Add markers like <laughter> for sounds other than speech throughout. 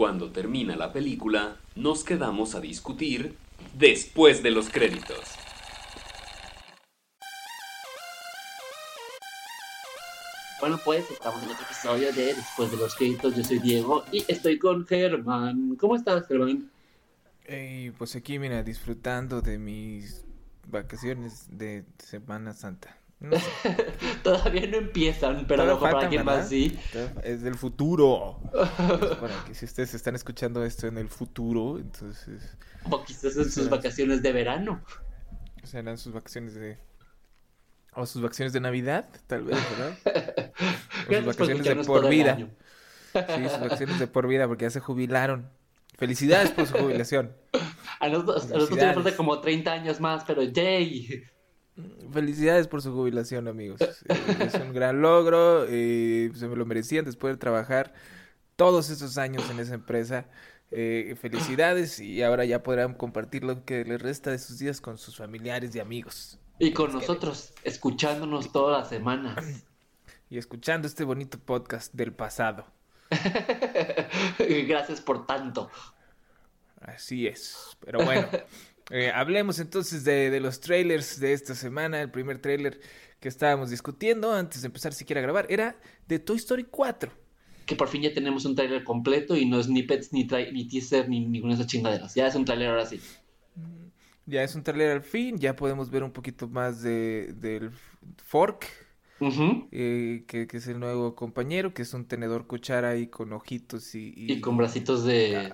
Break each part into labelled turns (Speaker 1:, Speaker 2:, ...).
Speaker 1: Cuando termina la película, nos quedamos a discutir después de los créditos.
Speaker 2: Bueno, pues estamos en otro episodio de Después de los créditos. Yo soy Diego y estoy con Germán. ¿Cómo estás, Germán?
Speaker 3: Hey, pues aquí, mira, disfrutando de mis vacaciones de Semana Santa. No sé. <laughs>
Speaker 2: Todavía no empiezan, pero
Speaker 3: Todavía
Speaker 2: para
Speaker 3: faltan, ¿verdad?
Speaker 2: más sí.
Speaker 3: Es del futuro. Pues <laughs> para que si ustedes están escuchando esto en el futuro, entonces
Speaker 2: O quizás en sus
Speaker 3: Sí.
Speaker 2: vacaciones de verano.
Speaker 3: serán sus vacaciones de... O sus vacaciones de Navidad, tal vez, ¿verdad? <laughs> O sus vacaciones de por vida. Sí, sus vacaciones de por vida, porque ya se jubilaron. Felicidades por su jubilación.
Speaker 2: A nosotros, a nosotros nos falta como 30 años más, pero yay.
Speaker 3: Felicidades por su jubilación, amigos. Eh, es un gran logro. eh, se me lo merecían después de trabajar todos esos años en esa empresa. Eh, felicidades y ahora ya podrán compartir lo que les resta de sus días con sus familiares y amigos.
Speaker 2: Y con nosotros, escuchándonos todas las semanas.
Speaker 3: Y escuchando este bonito podcast del pasado. <laughs>
Speaker 2: Gracias por tanto.
Speaker 3: Así es. Pero bueno, <laughs> eh, hablemos entonces de, de los trailers de esta semana. El primer trailer que estábamos discutiendo antes de empezar siquiera a grabar era de Toy Story 4.
Speaker 2: Que por fin ya tenemos un tráiler completo y no es ni pets, ni, ni teaser, ni ninguna de esas chingaderas. Ya es un tráiler ahora sí.
Speaker 3: Ya es un trailer al fin, ya podemos ver un poquito más de, del Fork, eh, que, que es el nuevo compañero, que es un tenedor cuchara ahí con ojitos y,
Speaker 2: Y con bracitos de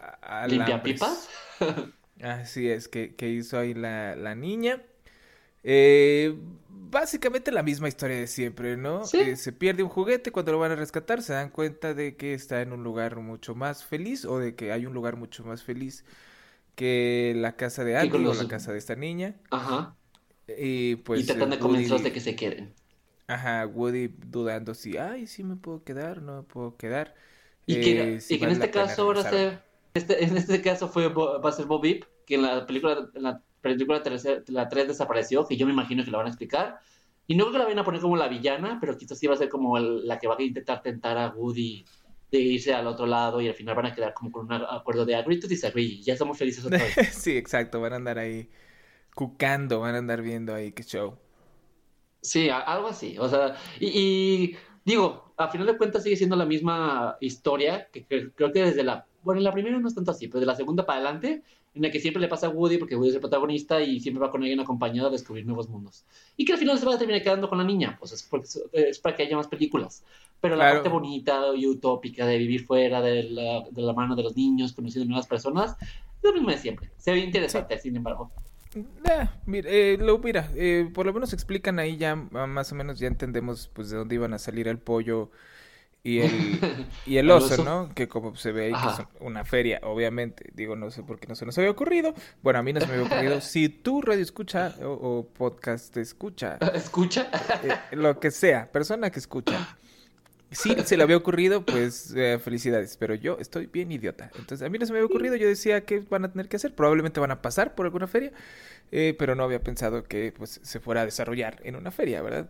Speaker 2: limpiapipas. <laughs>
Speaker 3: Así es, que, que hizo ahí la, la niña. Eh, básicamente la misma historia de siempre, ¿no?
Speaker 2: Sí.
Speaker 3: Eh, se pierde un juguete, cuando lo van a rescatar se dan cuenta de que está en un lugar mucho más feliz o de que hay un lugar mucho más feliz que la casa de
Speaker 2: con
Speaker 3: o la casa de esta niña.
Speaker 2: Ajá.
Speaker 3: Y pues
Speaker 2: y tratan de
Speaker 3: eh,
Speaker 2: convencerlos de que se queden.
Speaker 3: Ajá, Woody dudando si, ay, sí me puedo quedar, no me pudo quedar.
Speaker 2: Y que,
Speaker 3: Eh, si
Speaker 2: y que en este caso ahora se, este, en este caso fue va a ser Bob Vip, que en la película, en la película tercera- la 3 desapareció, que yo me imagino que la van a explicar. Y no creo que la vayan a poner como la villana, pero quizás sí va a ser como el- la que va a intentar tentar a Woody de irse al otro lado y al final van a quedar como con un acuerdo de agree to disagree. Ya somos felices otra vez. <laughs>
Speaker 3: Sí, exacto, van a andar ahí cucando, van a andar viendo ahí qué show.
Speaker 2: Sí, algo así. O sea, y, y digo, a final de cuentas sigue siendo la misma historia, que, que- creo que desde la, bueno, en la primera no es tanto así, pero de la segunda para adelante, en la que siempre le pasa a Woody, porque Woody es el protagonista y siempre va con alguien acompañado a descubrir nuevos mundos. Y que al final se va a terminar quedando con la niña, pues es, porque- es para que haya más películas. Pero la
Speaker 3: Claro.
Speaker 2: parte bonita y utópica de vivir fuera de la, de la mano de los niños, conociendo nuevas personas, es lo mismo de siempre. Se ve interesante, sin embargo.
Speaker 3: Ah, mira, eh, lo, mira eh, por lo menos explican ahí ya ah, más o menos ya entendemos pues de dónde iban a salir el pollo y el, y el <laughs> oso. ¿no? Que como se ve ahí que es una feria, obviamente. Digo, no sé por qué no se nos había ocurrido. Bueno, a mí no se me había ocurrido. <laughs> Si tú radio escucha o, o podcast escucha, <laughs>
Speaker 2: ¿Escucha?
Speaker 3: eh, lo que sea, persona que escucha. Si se le había ocurrido, pues eh, felicidades, pero yo estoy bien idiota. Entonces, a mí no se me había ocurrido, yo decía que van a tener que hacer, probablemente van a pasar por alguna feria, eh, pero no había pensado que pues se fuera a desarrollar en una feria, ¿verdad?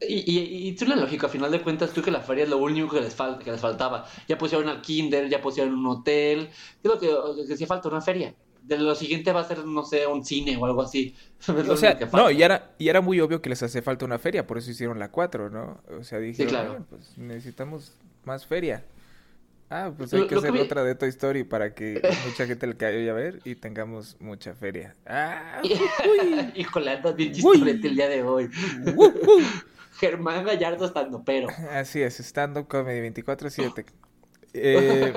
Speaker 2: Y, y, y es una lógica, a final de cuentas, creo que la feria es lo único que les, falta, que les faltaba. Ya pusieron al kinder, ya pusieron un hotel. Creo que, que hacía falta una feria. De lo siguiente va a ser, no sé, un cine o algo así. <laughs> Es lo
Speaker 3: O sea, no, y era, y era muy obvio que les hace falta una feria, por eso hicieron la 4, ¿no? O sea, dijeron,
Speaker 2: claro.
Speaker 3: "Ah, pues necesitamos más feria. Ah, pues
Speaker 2: Lo-
Speaker 3: hay que
Speaker 2: lo
Speaker 3: hacer otra de Toy Story para que <laughs> mucha gente le caiga a ver y tengamos mucha feria. <laughs> Ah,
Speaker 2: Híjole, andas bien chistorete el día de hoy. Germán Gallardo estando, pero. <laughs>
Speaker 3: Así es, stand-up comedy 24-7. <laughs> Eh,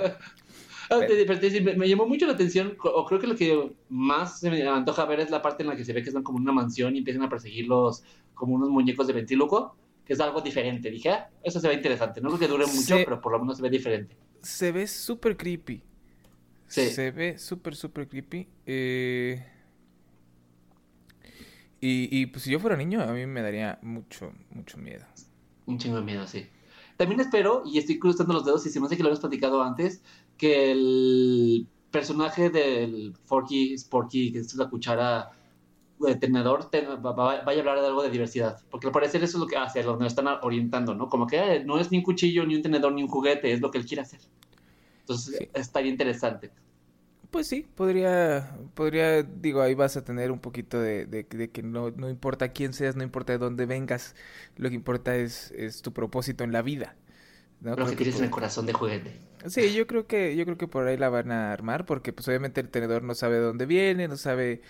Speaker 2: Ah, me, me llamó mucho la atención, o creo que lo que más se me antoja ver es la parte en la que se ve que están como en una mansión y empiezan a perseguirlos como unos muñecos de ventríloco, que es algo diferente. Dije, ah, eso se ve interesante. No creo que dure mucho, pero por lo menos se ve diferente.
Speaker 3: se ve súper creepy.
Speaker 2: Sí.
Speaker 3: Se ve súper, súper creepy. Eh, y, y pues si yo fuera niño, a mí me daría mucho, mucho miedo.
Speaker 2: Un chingo de miedo, sí. También espero, y estoy cruzando los dedos, y se me hace que lo habíamos platicado antes, que el personaje del Forky, Sporky, que es la cuchara de tenedor, te- va- va- vaya a hablar de algo de diversidad. Porque al parecer eso es lo que hace, lo están orientando, ¿no? Como que eh, no es ni un cuchillo, ni un tenedor, ni un juguete, es lo que él quiere hacer. Entonces estaría interesante.
Speaker 3: Pues sí, podría, podría, digo, ahí vas a tener un poquito de, de, que no, no importa quién seas, no importa de dónde vengas, lo que importa es, es tu propósito en la vida.
Speaker 2: ¿no? Lo que tienes en el corazón de juguete.
Speaker 3: Sí, yo creo que, yo creo que por ahí la van a armar, porque pues obviamente el tenedor no sabe de dónde viene, no sabe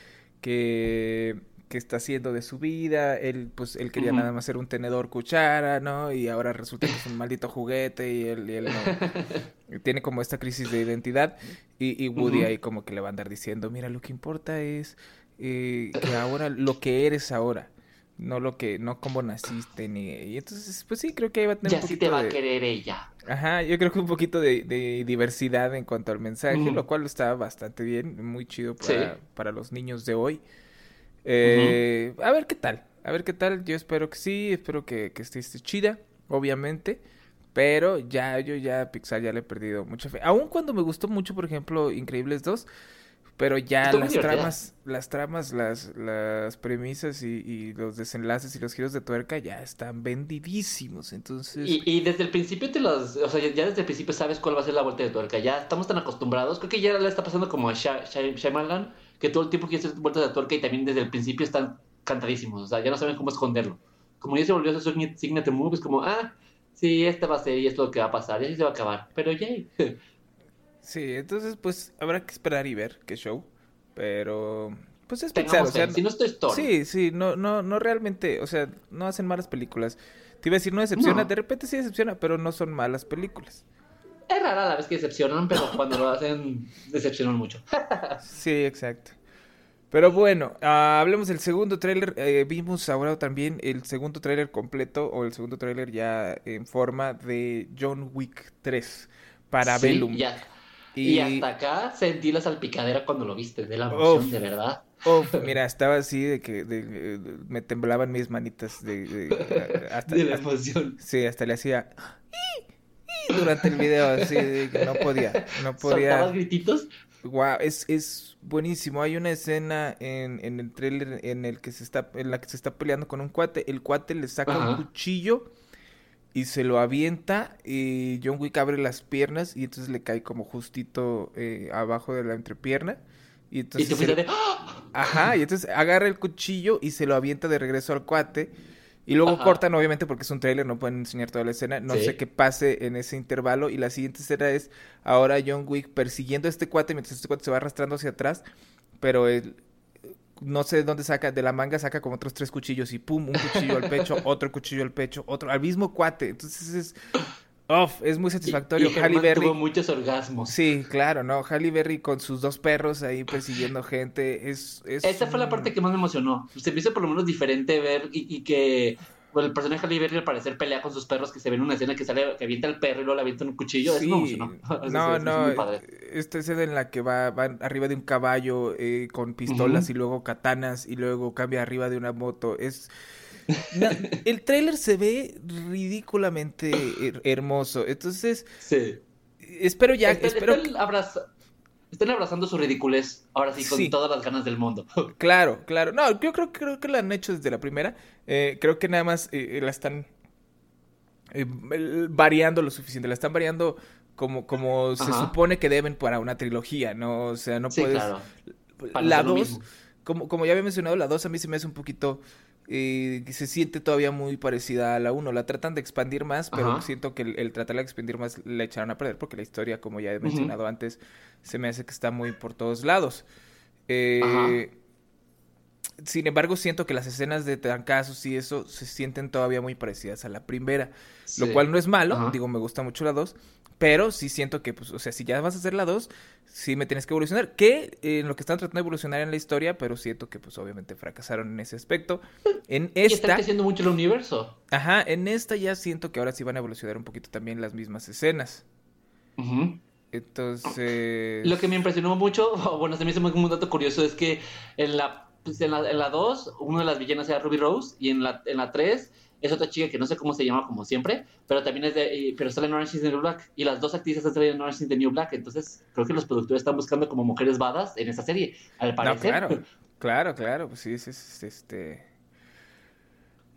Speaker 3: que que está haciendo de su vida, él pues él quería nada más ser un tenedor cuchara, ¿no? Y ahora resulta que es un maldito juguete y él, y él no, <laughs> tiene como esta crisis de identidad y, y Woody ahí como que le va a andar diciendo, mira, lo que importa es eh, que ahora, lo que eres ahora, no lo que, no cómo naciste ni... Y entonces, pues sí, creo que ahí va a tener
Speaker 2: ya un poquito sí te va a querer ella.
Speaker 3: Ajá, yo creo que un poquito de, de diversidad en cuanto al mensaje, lo cual está bastante bien, muy chido para, para los niños de hoy. Eh, A ver qué tal, a ver qué tal. Yo espero que sí, espero que, que esté, chida, obviamente. Pero ya, yo ya Pixar ya le he perdido mucha fe. Aun cuando me gustó mucho, por ejemplo, Increíbles 2. Pero ya las tramas, las tramas, las, las premisas y, y, los desenlaces y los giros de tuerca ya están vendidísimos. Entonces.
Speaker 2: Y, y, desde el principio te los. O sea, ya desde el principio sabes cuál va a ser la vuelta de tuerca. Ya estamos tan acostumbrados. Creo que ya le está pasando como a Shyamalan que todo el tiempo quiere hacer vueltas de tuerca y también desde el principio están cantadísimos, o sea, ya no saben cómo esconderlo. Como ya se volvió a su signature move, es como, ah, sí, esta va a ser y esto es lo que va a pasar, y así se va a acabar, pero yay.
Speaker 3: sí, entonces pues habrá que esperar y ver qué show, pero pues es pensar, o sea,
Speaker 2: si no estoy
Speaker 3: Sí, sí, no, no, no realmente, o sea, no hacen malas películas. Te iba a decir, no decepciona, de repente sí decepciona, pero no son malas películas.
Speaker 2: Es rara la vez que decepcionan, pero cuando lo hacen, decepcionan mucho. <laughs>
Speaker 3: sí, exacto. Pero bueno, ah, hablemos del segundo tráiler. Eh, vimos ahora también el segundo tráiler completo o el segundo tráiler ya en forma de John Wick 3 para sí,
Speaker 2: Y... hasta acá sentí la salpicadera cuando lo viste, de la emoción, de verdad.
Speaker 3: mira, estaba así de que me temblaban mis manitas de,
Speaker 2: hasta, <laughs> de la emoción.
Speaker 3: sí, hasta le hacía durante el video, así, que no podía, no podía.
Speaker 2: ¿Soltabas grititos?
Speaker 3: Wow, es, es buenísimo. Hay una escena en, en el trailer en el que se está, en la que se está peleando con un cuate. El cuate le saca un cuchillo y se lo avienta y John Wick abre las piernas y entonces le cae como justito eh, abajo de la entrepierna. Y entonces...
Speaker 2: de...
Speaker 3: Ajá, y entonces agarra el cuchillo y se lo avienta de regreso al cuate. Y luego cortan, obviamente, porque es un tráiler, no pueden enseñar toda la escena. No sé qué pase en ese intervalo. Y la siguiente escena es ahora John Wick persiguiendo a este cuate mientras este cuate se va arrastrando hacia atrás. Pero él, no sé de dónde saca, de la manga saca como otros tres cuchillos y pum, un cuchillo al pecho, <laughs> otro cuchillo al pecho, otro, al mismo cuate. Entonces es Uf, es muy satisfactorio.
Speaker 2: Y, Halle Berry. tuvo muchos orgasmos.
Speaker 3: Sí, claro, ¿no? Halle Berry con sus dos perros ahí persiguiendo gente. Es, es
Speaker 2: Esa fue la parte que más me emocionó. Se me hizo por lo menos diferente ver y, que bueno, el personaje de Halle Berry al parecer pelea con sus perros, que se ve en una escena que sale, que avienta el perro y luego le avienta un cuchillo. Sí. Eso me emocionó. <laughs>
Speaker 3: No, no. Esta escena en la que va, va arriba de un caballo eh, con pistolas y luego katanas y luego cambia arriba de una moto. Es <laughs> el tráiler se ve ridículamente hermoso. Entonces,
Speaker 2: sí.
Speaker 3: espero ya. espero
Speaker 2: están, abrazando su ridiculez ahora sí con todas las ganas del mundo. <laughs>
Speaker 3: Claro, claro. No, yo creo, creo que la han hecho desde la primera. Eh, creo que nada más eh, la están eh, variando lo suficiente. La están variando como, como se supone que deben para una trilogía, ¿no? O sea, no puedes.
Speaker 2: Claro.
Speaker 3: La 2, como, como ya había mencionado, la 2 a mí se me hace un poquito eh, se siente todavía muy parecida a la 1. La tratan de expandir más, pero siento que el, tratar de expandir más la echaron a perder porque la historia, como ya he mencionado antes, se me hace que está muy por todos lados. Eh, sin embargo, siento que las escenas de trancazos y eso se sienten todavía muy parecidas a la primera, lo cual no es malo, digo, me gusta mucho la 2, pero sí siento que, pues, o sea, si ya vas a hacer la 2, sí me tienes que evolucionar. Que eh, en lo que están tratando de evolucionar en la historia, pero siento que, pues, obviamente fracasaron en ese aspecto. En esta. Y está
Speaker 2: creciendo mucho el universo.
Speaker 3: Ajá, en esta ya siento que ahora sí van a evolucionar un poquito también las mismas escenas. Entonces.
Speaker 2: Lo que me impresionó mucho, <laughs> bueno, se me hizo un dato curioso, es que en la, pues, en la, en la 2, una de las villanas era Ruby Rose, y en la, en la 3 es otra chica que no sé cómo se llama como siempre, pero también es de, pero sale en Orange is the New Black y las dos actrices están saliendo en Orange is the New Black, entonces creo que los productores están buscando como mujeres badas en esa serie, al parecer.
Speaker 3: claro, <laughs> claro, claro, pues sí, es, este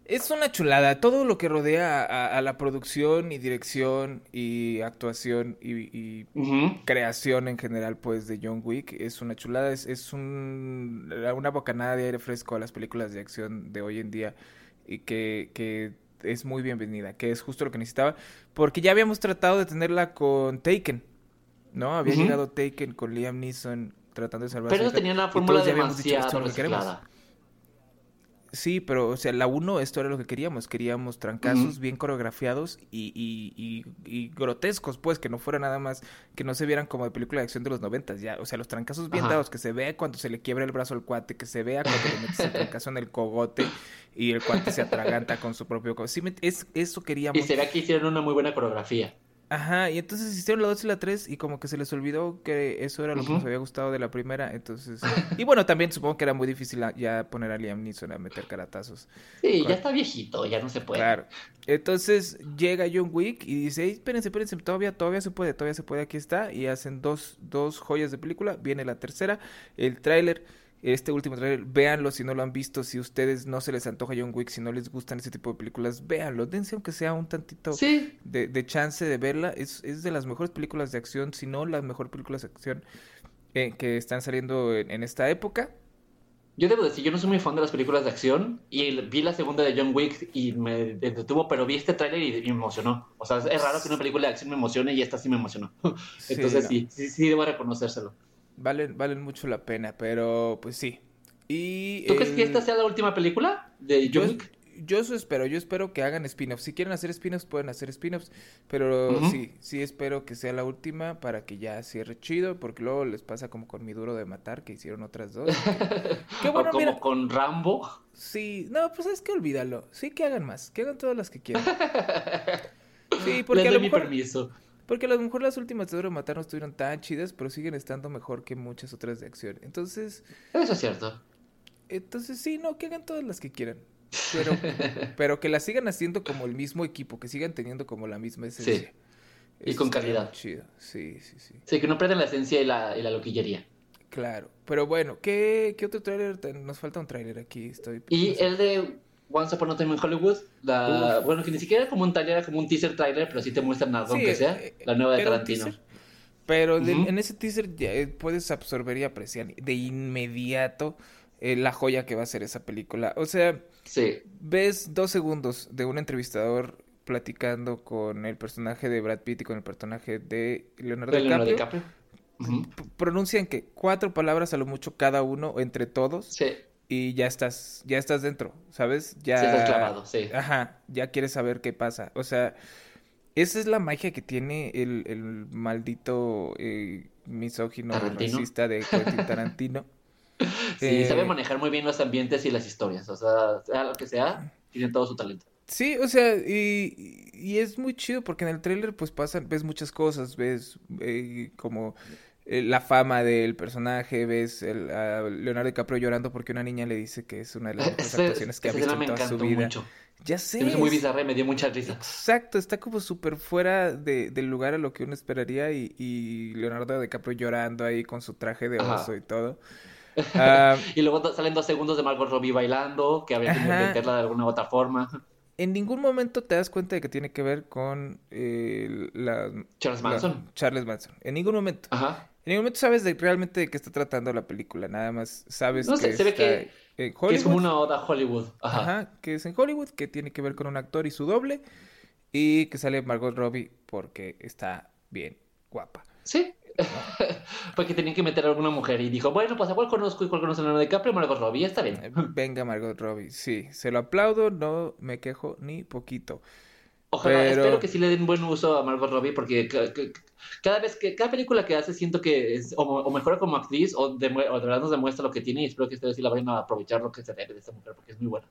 Speaker 3: Es una chulada. Todo lo que rodea a, la producción y dirección y actuación y, creación en general, pues, de John Wick es una chulada. Es, es un, una bocanada de aire fresco a las películas de acción de hoy en día y que, que es muy bienvenida, que es justo lo que necesitaba. Porque ya habíamos tratado de tenerla con Taken, ¿no? Había llegado Taken con Liam Neeson tratando de salvar
Speaker 2: Pero tenía una fórmula demasiado reciclada.
Speaker 3: Sí, pero, o sea, la 1, esto era lo que queríamos. Queríamos trancazos bien coreografiados y, y, y, grotescos, pues, que no fuera nada más, que no se vieran como de película de acción de los noventas, ya. O sea, los trancazos bien dados, que se vea cuando se le quiebra el brazo al cuate, que se vea cuando le metes el trancazo en el cogote y el cuate se atraganta con su propio... Sí, es, eso queríamos.
Speaker 2: Y se que hicieron una muy buena coreografía.
Speaker 3: Ajá, y entonces hicieron la 2 y la 3 y como que se les olvidó que eso era lo que nos había gustado de la primera, entonces... <laughs> Y bueno, también supongo que era muy difícil ya poner a Liam Neeson a meter caratazos.
Speaker 2: Sí, ya está viejito, ya no se puede. Claro.
Speaker 3: Entonces llega John Wick y dice, espérense, espérense, todavía, todavía se puede, todavía se puede, aquí está. Y hacen dos, dos joyas de película, viene la tercera, el tráiler este último trailer, véanlo si no lo han visto, si ustedes no se les antoja John Wick, si no les gustan ese tipo de películas, véanlo, dense aunque sea un tantito de, chance de verla, es, es, de las mejores películas de acción, si no las mejores películas de acción eh, que están saliendo en, esta época.
Speaker 2: Yo debo decir, yo no soy muy fan de las películas de acción y vi la segunda de John Wick y me detuvo, pero vi este tráiler y, me emocionó. O sea, es raro que una película de acción me emocione y esta sí me emocionó. <laughs> Entonces sí, sí, sí debo reconocérselo
Speaker 3: valen, valen mucho la pena, pero pues sí. Y,
Speaker 2: ¿Tú crees que esta sea la última película de John Wick?
Speaker 3: Yo eso espero, yo espero que hagan spin-offs. Si quieren hacer spin-offs, pueden hacer spin-offs. Pero sí, sí espero que sea la última para que ya cierre chido. Porque luego les pasa como con mi duro de matar, que hicieron otras dos. <laughs>
Speaker 2: Qué bueno, o como con Rambo.
Speaker 3: Sí, no, pues es que olvídalo. Sí que hagan más, que hagan todas las que quieran. <laughs> Sí, porque
Speaker 2: Les doy mi permiso.
Speaker 3: Porque a lo mejor las últimas de Duro Matar no estuvieron tan chidas, pero siguen estando mejor que muchas otras de acción. Entonces.
Speaker 2: Eso es cierto.
Speaker 3: Entonces, sí, no, que hagan todas las que quieran. Pero, <laughs> pero que las sigan haciendo como el mismo equipo, que sigan teniendo como la misma esencia.
Speaker 2: Sí. Y con calidad.
Speaker 3: Chido, sí, sí, sí.
Speaker 2: Sí, que no pierdan la esencia y la, y la loquillería.
Speaker 3: Claro, pero bueno, ¿qué, qué otro tráiler? Nos falta un tráiler aquí, estoy...
Speaker 2: Y el de Once Upon a Time in Hollywood, la, bueno, que ni siquiera era como un trailer, era como un teaser trailer, pero sí te muestran algo, sea, eh, la nueva de Tarantino.
Speaker 3: pero en ese teaser ya eh, puedes absorber y apreciar de inmediato eh, la joya que va a ser esa película. O sea, ves dos segundos de un entrevistador platicando con el personaje de Brad Pitt y con el personaje de Leonardo, DiCaprio. Pronuncian que cuatro palabras a lo mucho cada uno entre todos.
Speaker 2: Sí
Speaker 3: y ya estás, ya estás dentro, ¿sabes? Ya.
Speaker 2: Sí, estás clavado, sí.
Speaker 3: Ajá, ya quieres saber qué pasa. O sea, esa es la magia que tiene el, el maldito eh, misógino racista de Quentin Tarantino. <laughs>
Speaker 2: sí, eh, sabe manejar muy bien los ambientes y las historias. O sea, sea lo que sea, tiene todo su talento.
Speaker 3: Sí, o sea, y, y es muy chido porque en el tráiler pues pasan, ves muchas cosas, ves eh, como eh, la fama del personaje, ves el, a Leonardo DiCaprio llorando porque una niña le dice que es una de las <laughs> mejores actuaciones que ha visto en toda su vida. Mucho. Ya sé.
Speaker 2: Muy bizarra y me dio mucha risa.
Speaker 3: Exacto, está como súper fuera de, del lugar a lo que uno esperaría y, y, Leonardo DiCaprio llorando ahí con su traje de oso y todo. <laughs>
Speaker 2: Ah, y luego salen dos segundos de Margot Robbie bailando, que había que meterla de alguna u otra forma.
Speaker 3: En ningún momento te das cuenta de que tiene que ver con eh, la...
Speaker 2: Charles Manson.
Speaker 3: Charles Manson. En ningún momento.
Speaker 2: Ajá.
Speaker 3: En ningún momento sabes de, realmente de qué está tratando la película, nada más sabes
Speaker 2: no sé,
Speaker 3: que
Speaker 2: se ve que, es como una oda a Hollywood.
Speaker 3: Ajá. que es en Hollywood, que tiene que ver con un actor y su doble, y que sale Margot Robbie porque está bien guapa.
Speaker 2: Sí, <laughs> porque tenían que meter a alguna mujer y dijo, bueno, pues a cuál conozco y cuál conozco a Leonardo DiCaprio, Margot Robbie, está bien. Eh,
Speaker 3: venga Margot Robbie, sí, se lo aplaudo, no me quejo ni poquito.
Speaker 2: Ojalá, espero que sí le den buen uso a Margot Robbie porque cada vez que, cada película que hace siento que es, o, mejora como actriz o de, verdad nos demuestra lo que tiene y espero que esta vez sí la vayan a aprovechar lo que se debe de esta mujer porque es muy buena.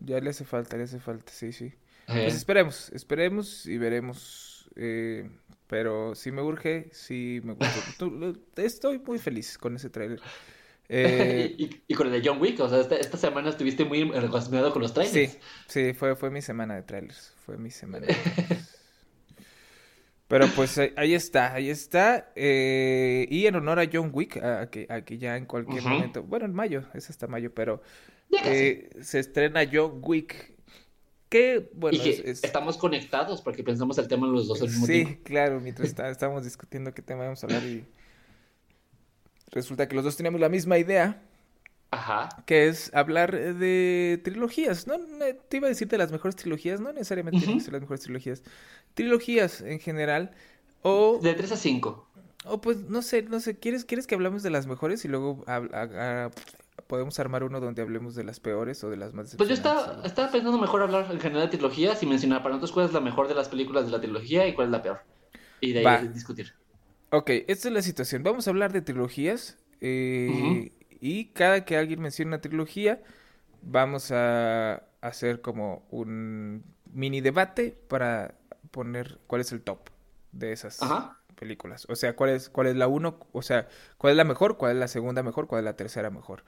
Speaker 3: Ya le hace falta, le hace falta, sí, sí. Pues esperemos, esperemos y veremos. Eh, pero si me urge, sí me gusta. <laughs> Estoy muy feliz con ese trailer. <laughs>
Speaker 2: Eh, y, con el de John Wick, o sea, esta, semana estuviste muy relacionado con los trailers.
Speaker 3: Sí, sí, fue, fue mi semana de trailers. Fue mi semana. Pero pues ahí está, ahí está. Eh, y en honor a John Wick, a, que, ya en cualquier momento, bueno, en mayo, es hasta mayo, pero eh, se estrena John Wick Que, bueno,
Speaker 2: y que
Speaker 3: es- es-
Speaker 2: estamos conectados porque pensamos el tema los dos al mismo
Speaker 3: Sí, claro, mientras <laughs> está- estábamos discutiendo qué tema íbamos a hablar y resulta que los dos teníamos la misma idea,
Speaker 2: Ajá.
Speaker 3: que es hablar de trilogías. No, te iba a decir de las mejores trilogías, no necesariamente tienen que
Speaker 2: Ujú.
Speaker 3: ser las mejores trilogías. Trilogías en general. O,
Speaker 2: De 3 a 5.
Speaker 3: o pues, no sé, no sé, ¿quieres, ¿quieres que hablamos de las mejores y luego hab- a- a- podemos armar uno donde hablemos de las peores o de las más
Speaker 2: Pues yo estaba, estaba pensando mejor hablar en general de trilogías y mencionar para nosotros cuál es la mejor de las películas de la trilogía y cuál es la peor. Y de ahí
Speaker 3: Va.
Speaker 2: discutir.
Speaker 3: Ok, esta es la situación. Vamos a hablar de trilogías. eh, Y cada que alguien mencione una trilogía, vamos a hacer como un mini debate para poner cuál es el top de esas
Speaker 2: Ajá.
Speaker 3: películas. O sea, cuál es, cuál es la uno, o sea, cuál es la mejor, cuál es la segunda mejor, cuál es la tercera mejor.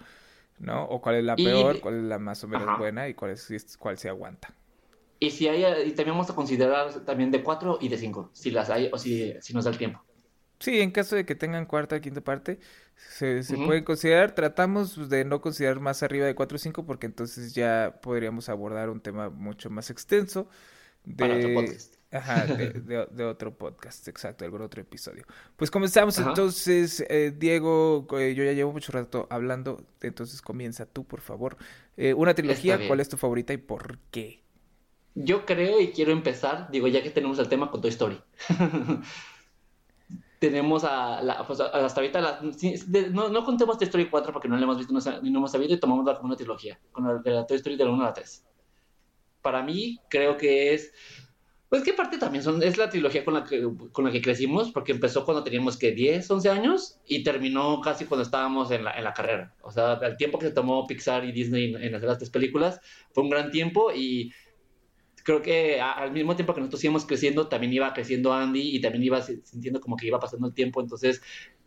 Speaker 3: ¿No? O cuál es la
Speaker 2: Y-
Speaker 3: peor, cuál es la más o menos
Speaker 2: Ajá.
Speaker 3: buena y cuál es cuál se aguanta.
Speaker 2: Y si hay, y también vamos a considerar también de 4 y de 5, si las hay o si, si nos da el tiempo.
Speaker 3: Sí, en caso de que tengan cuarta o quinta parte, se, se pueden considerar. Tratamos de no considerar más arriba de 4 o 5 porque entonces ya podríamos abordar un tema mucho más extenso
Speaker 2: Para otro
Speaker 3: de,
Speaker 2: podcast.
Speaker 3: ajá, de, <laughs> de- de otro podcast, exacto, algún otro episodio. Pues comenzamos
Speaker 2: Ajá.
Speaker 3: entonces, eh, Diego, eh, yo ya llevo mucho rato hablando, entonces comienza tú, por favor. Eh, una trilogía. ¿cuál es tu favorita y por qué?
Speaker 2: Yo creo y quiero empezar, digo, ya que tenemos el tema con Toy Story. <laughs> tenemos a, la, pues, hasta ahorita, la- no, no contemos Toy Story 4 porque no la hemos visto no no hemos sabido y tomamos la como una trilogía, con la, de la Toy Story de la 1 a la 3. Para mí, creo que es, pues que parte también son, es la trilogía con la, que, con la que crecimos, porque empezó cuando teníamos que 10, 11 años y terminó casi cuando estábamos en la, en la carrera. O sea, el tiempo que se tomó Pixar y Disney en, en hacer las tres películas fue un gran tiempo y creo que al mismo tiempo que nosotros íbamos creciendo, también iba creciendo Andy y también iba si- sintiendo como que iba pasando el tiempo. Entonces,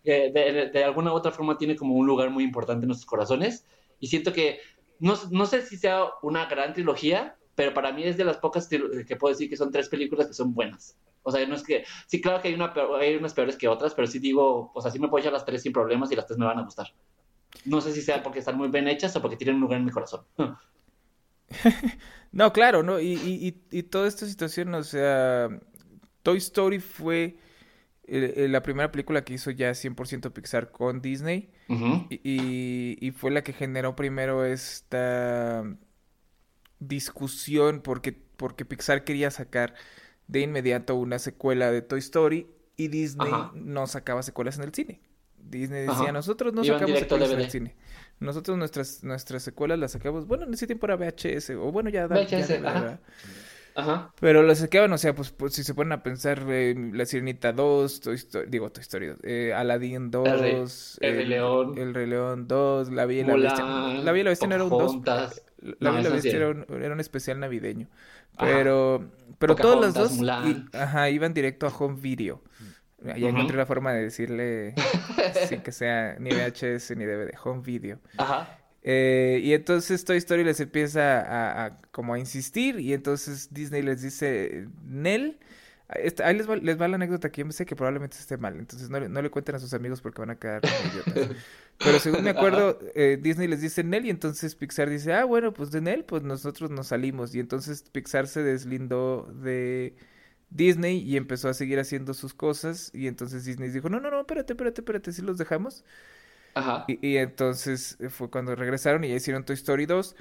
Speaker 2: eh, de, de- alguna u otra forma tiene como un lugar muy importante en nuestros corazones. Y siento que, no, no sé si sea una gran trilogía, pero para mí es de las pocas que puedo decir que son tres películas que son buenas. O sea, no es que, sí, claro que hay, una, hay unas peores que otras, pero sí digo, o sea, sí me puedo echar las tres sin problemas y las tres me van a gustar. No sé si sea porque están muy bien hechas o porque tienen un lugar en mi corazón. <laughs> <laughs>
Speaker 3: No, claro, ¿no? Y, y, y, toda esta situación, o sea, Toy Story fue eh, la primera película que hizo ya 100% Pixar con Disney y, y- y fue la que generó primero esta discusión porque, porque Pixar quería sacar de inmediato una secuela de Toy Story y Disney
Speaker 2: Ajá.
Speaker 3: no sacaba secuelas en el cine. Disney decía,
Speaker 2: Ajá.
Speaker 3: nosotros no
Speaker 2: Iban
Speaker 3: sacamos secuelas en el cine. Nosotros nuestras, nuestras secuelas las sacamos, bueno, en ese tiempo era VHS, o bueno, ya, da- ya
Speaker 2: VHS,
Speaker 3: DVD,
Speaker 2: ajá. Ajá.
Speaker 3: Pero las sacaban, o sea, pues, pues, si se ponen a pensar en La Sirenita 2, Toy Story, digo Toy Story 2, eh, Aladdin 2,
Speaker 2: El Rey- El Rey León.
Speaker 3: El Rey León 2, La Bella y la Bestia.
Speaker 2: Mulan,
Speaker 3: La Bella y la Bestia no era un 2.
Speaker 2: Pocahontas.
Speaker 3: La
Speaker 2: No,
Speaker 3: Bella y la Bestia
Speaker 2: era.
Speaker 3: un, era un especial navideño.
Speaker 2: Ajá.
Speaker 3: Pero, pero todas las dos
Speaker 2: Mulan.
Speaker 3: i- ajá, iban directo a home video. Ya encontré la forma de decirle <laughs> sin que sea ni VHS ni DVD, home video.
Speaker 2: Ajá.
Speaker 3: Eh, y entonces Toy Story les empieza a, a como a insistir y entonces Disney les dice, Nel, ahí les va, les va la anécdota que yo me sé que probablemente esté mal, entonces no, le- no le cuenten a sus amigos porque van a quedar como idiotas. <laughs> Pero según me acuerdo, eh, Disney les dice Nel y entonces Pixar dice, ah, bueno, pues de Nel, pues nosotros nos salimos. Y entonces Pixar se deslindó de Disney y empezó a seguir haciendo sus cosas y entonces Disney dijo, no, no, no, espérate, espérate, espérate, si los dejamos.
Speaker 2: Ajá.
Speaker 3: Y, y entonces eh, fue cuando regresaron y ya hicieron Toy Story 2.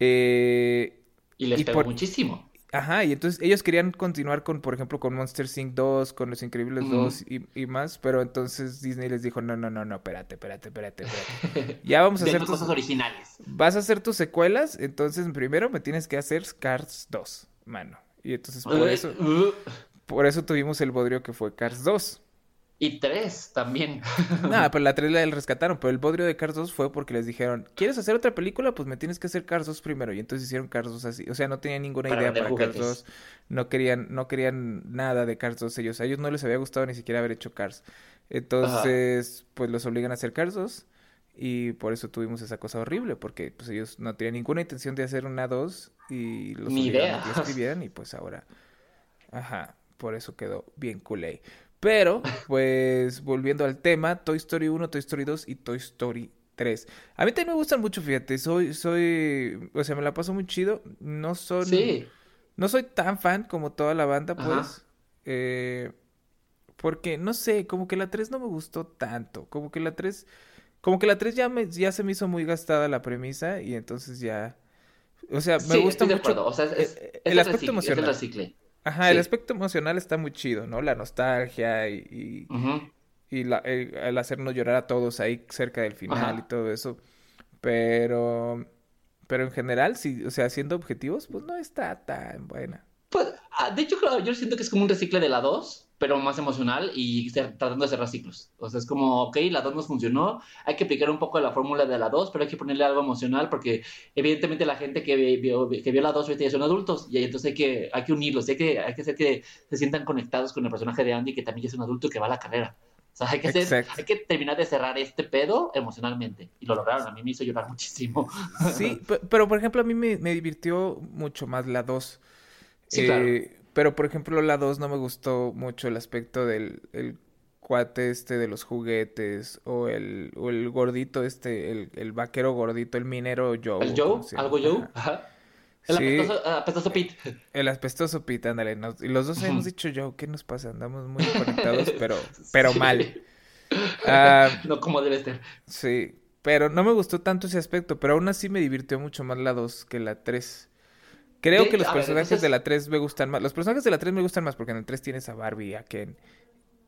Speaker 3: Eh,
Speaker 2: Y les
Speaker 3: y
Speaker 2: pegó
Speaker 3: por-
Speaker 2: muchísimo.
Speaker 3: ajá, y entonces ellos querían continuar con, por ejemplo, con Monster Inc. 2, con Los Increíbles
Speaker 2: Ujú.
Speaker 3: 2 y, y más, pero entonces Disney les dijo, no, no, no, no, espérate, espérate, espérate, espérate. <laughs> Ya vamos a hacer tus,
Speaker 2: cosas originales.
Speaker 3: vas a hacer tus secuelas, entonces primero me tienes que hacer Cars 2, mano. Y entonces por eso, por eso tuvimos el bodrio que fue Cars 2.
Speaker 2: Y tres también. <laughs>
Speaker 3: Nada, pero la 3 la rescataron, pero el bodrio de Cars 2 fue porque les dijeron, ¿quieres hacer otra película? Pues me tienes que hacer Cars 2 primero. Y entonces hicieron Cars 2 así. O sea, no tenían ninguna
Speaker 2: Para
Speaker 3: idea para Cars
Speaker 2: juguetes.
Speaker 3: 2. No querían, no querían nada de Cars 2 ellos. A ellos no les había gustado ni siquiera haber hecho Cars. Entonces, pues los obligan a hacer Cars 2. Y por eso tuvimos esa cosa horrible, porque pues ellos no tenían ninguna intención de hacer una 2 y los
Speaker 2: Ni
Speaker 3: obligaron a que
Speaker 2: idea. <laughs>
Speaker 3: escribieran y pues ahora, ajá, por eso quedó bien culé. Pero, <laughs> pues, volviendo al tema, Toy Story 1, Toy Story 2 y Toy Story 3. A mí también me gustan mucho, fíjate, soy, soy, o sea, me la paso muy chido. No son,
Speaker 2: Sí.
Speaker 3: No soy tan fan como toda la banda,
Speaker 2: Ajá.
Speaker 3: pues. eh, porque, no sé, como que la 3 no me gustó tanto. Como que la 3... Como que la 3 ya, me, ya se me hizo muy gastada la premisa y entonces ya... O sea, me
Speaker 2: Sí,
Speaker 3: gusta
Speaker 2: estoy de
Speaker 3: mucho
Speaker 2: acuerdo. O sea, es, es-
Speaker 3: el aspecto
Speaker 2: recicle, es el
Speaker 3: emocional.
Speaker 2: recicle.
Speaker 3: Ajá, el aspecto emocional está muy chido, ¿no? La nostalgia y, y,
Speaker 2: Ujú.
Speaker 3: y la- el, el hacernos llorar a todos ahí cerca del final
Speaker 2: Ajá.
Speaker 3: y todo eso. Pero, pero en general, sí, o sea, siendo objetivos, pues no está tan buena.
Speaker 2: Pues, ah, de hecho, yo siento que es como un recicle de la 2, pero más emocional y ser- tratando de cerrar ciclos. O sea, es como, ok, la 2 nos funcionó, hay que aplicar un poco la fórmula de la 2, pero hay que ponerle algo emocional porque evidentemente la gente que vi- vio, que vio la 2 ahorita ya son adultos y entonces hay que, hay que unirlos, hay que, hay que hacer que se sientan conectados con el personaje de Andy que también ya es un adulto que va a la carrera. O sea, hay que, hacer-
Speaker 3: Exacto.
Speaker 2: hay que terminar de cerrar este pedo emocionalmente. Y lo lograron, a mí me hizo llorar muchísimo.
Speaker 3: Sí, pe- pero por ejemplo, a mí me, me divirtió mucho más la 2.
Speaker 2: Sí, claro.
Speaker 3: Pero por ejemplo, la 2 no me gustó mucho el aspecto del el cuate este de los juguetes o el, o el gordito este, el, el vaquero gordito, el minero Joe.
Speaker 2: ¿El Joe? ¿Algo Joe?
Speaker 3: Ajá.
Speaker 2: El
Speaker 3: Sí.
Speaker 2: apestoso, apestoso Pete. <laughs>
Speaker 3: El aspestoso Pete, ándale. nos- y los dos hemos dicho Joe, ¿qué nos pasa? Andamos muy conectados, <laughs> pero, pero mal. <laughs> Ah,
Speaker 2: No como debe ser.
Speaker 3: sí, pero no me gustó tanto ese aspecto, pero aún así me divirtió mucho más la 2 que la 3. Creo
Speaker 2: De-
Speaker 3: que los
Speaker 2: a ver,
Speaker 3: personajes
Speaker 2: entonces-
Speaker 3: de la 3 me gustan más. Los personajes de la 3 me gustan más porque en el 3 tienes a Barbie y a Ken.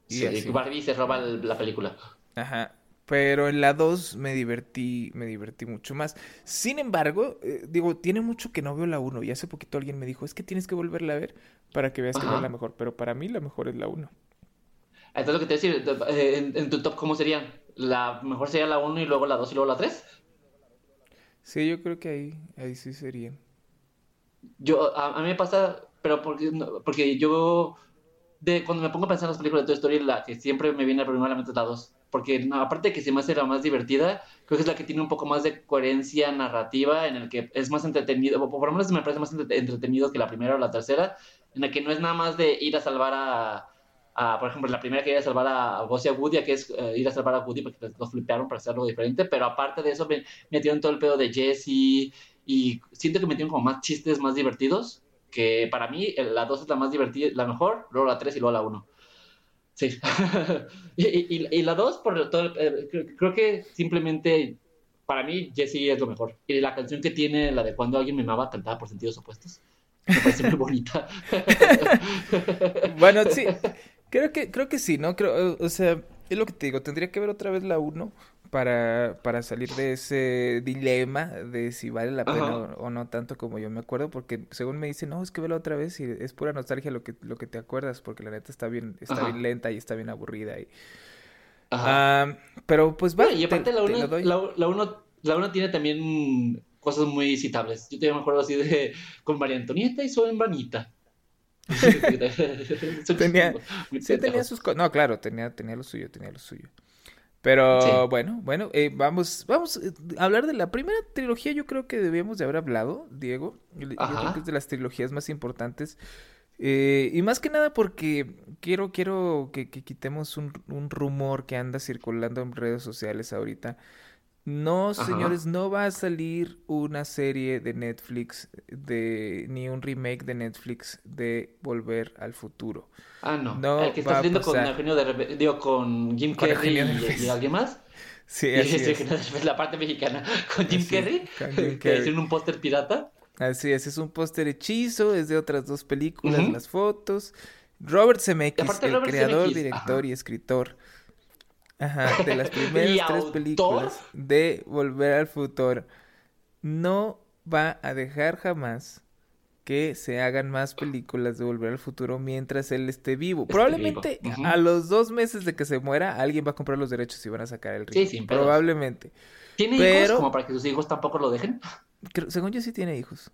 Speaker 3: Y
Speaker 2: Sí,
Speaker 3: así.
Speaker 2: Barbie se roba el- la película.
Speaker 3: Ajá. Pero en la 2 me divertí, me divertí mucho más. Sin embargo, eh, digo, tiene mucho que no veo la 1. Y hace poquito alguien me dijo, es que tienes que volverla a ver para que veas que no es la mejor. Pero para mí la mejor es la 1.
Speaker 2: Entonces, lo que te decir, eh, en, en tu top, ¿cómo serían? La mejor sería la 1 y luego la 2 y luego la 3.
Speaker 3: Sí, yo creo que ahí, ahí sí serían.
Speaker 2: Yo, a, mí me pasa, pero porque, porque yo, de, cuando me pongo a pensar en las películas de Toy Story, la que siempre me viene primero a la mente es la 2. Porque aparte de que se me hace la más divertida, creo que es la que tiene un poco más de coherencia narrativa, en el que es más entretenido, por lo menos me parece más entre- entretenido que la primera o la tercera, en la que no es nada más de ir a salvar a, a, por ejemplo, la primera que ir a salvar a Buzz y a Woody, que es eh, ir a salvar a Woody porque los flipearon para hacer algo diferente, pero aparte de eso me metieron todo el pedo de Jesse y siento que metieron como más chistes más divertidos, que para mí el- la 2 es la más divertida, la mejor, luego la 3 y luego la 1. Sí. <laughs> y, y- y la 2, por todo, eh, creo, que simplemente para mí Jesse es lo mejor. Y la canción que tiene, la de cuando alguien me amaba, cantada por sentidos opuestos, me parece muy bonita. <laughs>
Speaker 3: Bueno, sí, creo que, creo que sí, ¿no? Creo, o sea, es lo que te digo, tendría que ver otra vez la 1 para, para salir de ese dilema de si vale la pena
Speaker 2: Ajá.
Speaker 3: o, no tanto como yo me acuerdo, porque según me dicen, no, es que vela otra vez y es pura nostalgia lo que, lo que te acuerdas, porque la neta está bien, está
Speaker 2: Ajá.
Speaker 3: bien lenta y está bien aburrida. Y...
Speaker 2: Ajá.
Speaker 3: Ah, pero pues va,
Speaker 2: Bueno, y
Speaker 3: te-
Speaker 2: aparte la
Speaker 3: te lo
Speaker 2: 1
Speaker 3: doy.
Speaker 2: la, la uno, la uno tiene también cosas muy citables. Yo todavía me acuerdo así de con María Antonieta y su Vanita. <laughs> <laughs> Son
Speaker 3: Tenía- Sí, tenía sus cosas. No, claro, tenía, tenía lo suyo, tenía lo suyo. Pero
Speaker 2: Sí.
Speaker 3: bueno, bueno, eh, vamos, vamos eh, a hablar de la primera trilogía. Yo creo que debíamos de haber hablado, Diego. Yo, yo creo que es de las trilogías más importantes. Eh, y más que nada porque quiero, quiero que, que quitemos un, un rumor que anda circulando en redes sociales ahorita. No,
Speaker 2: Ajá.
Speaker 3: señores, no va a salir una serie de Netflix de ni un remake de Netflix de Volver al Futuro.
Speaker 2: Ah, no.
Speaker 3: No
Speaker 2: el que está saliendo con. Eugenio de digo, con Jim
Speaker 3: Con
Speaker 2: Carrey y, alguien más. <laughs>
Speaker 3: Sí,
Speaker 2: Y
Speaker 3: así
Speaker 2: ese
Speaker 3: es.
Speaker 2: La parte mexicana con Jim
Speaker 3: Así
Speaker 2: Carrey,
Speaker 3: con <laughs> Jim
Speaker 2: que hicieron un póster pirata.
Speaker 3: Así es, es un póster hechizo, es de otras dos películas, las fotos. Robert Zemeckis,
Speaker 2: aparte
Speaker 3: el
Speaker 2: Robert
Speaker 3: creador,
Speaker 2: Zemeckis,
Speaker 3: director
Speaker 2: ajá.
Speaker 3: y escritor. Ajá, de las <laughs> primeras tres
Speaker 2: autor.
Speaker 3: películas de Volver al Futuro. No va a dejar jamás que se hagan más películas de Volver al Futuro mientras él esté vivo. Probablemente
Speaker 2: vivo,
Speaker 3: a los dos meses de que se muera, alguien va a comprar los derechos y van a sacar el
Speaker 2: Sí, sin pedos.
Speaker 3: Probablemente.
Speaker 2: ¿Tiene
Speaker 3: Pero-
Speaker 2: hijos como para que sus hijos tampoco lo dejen?
Speaker 3: Creo- según yo sí tiene hijos.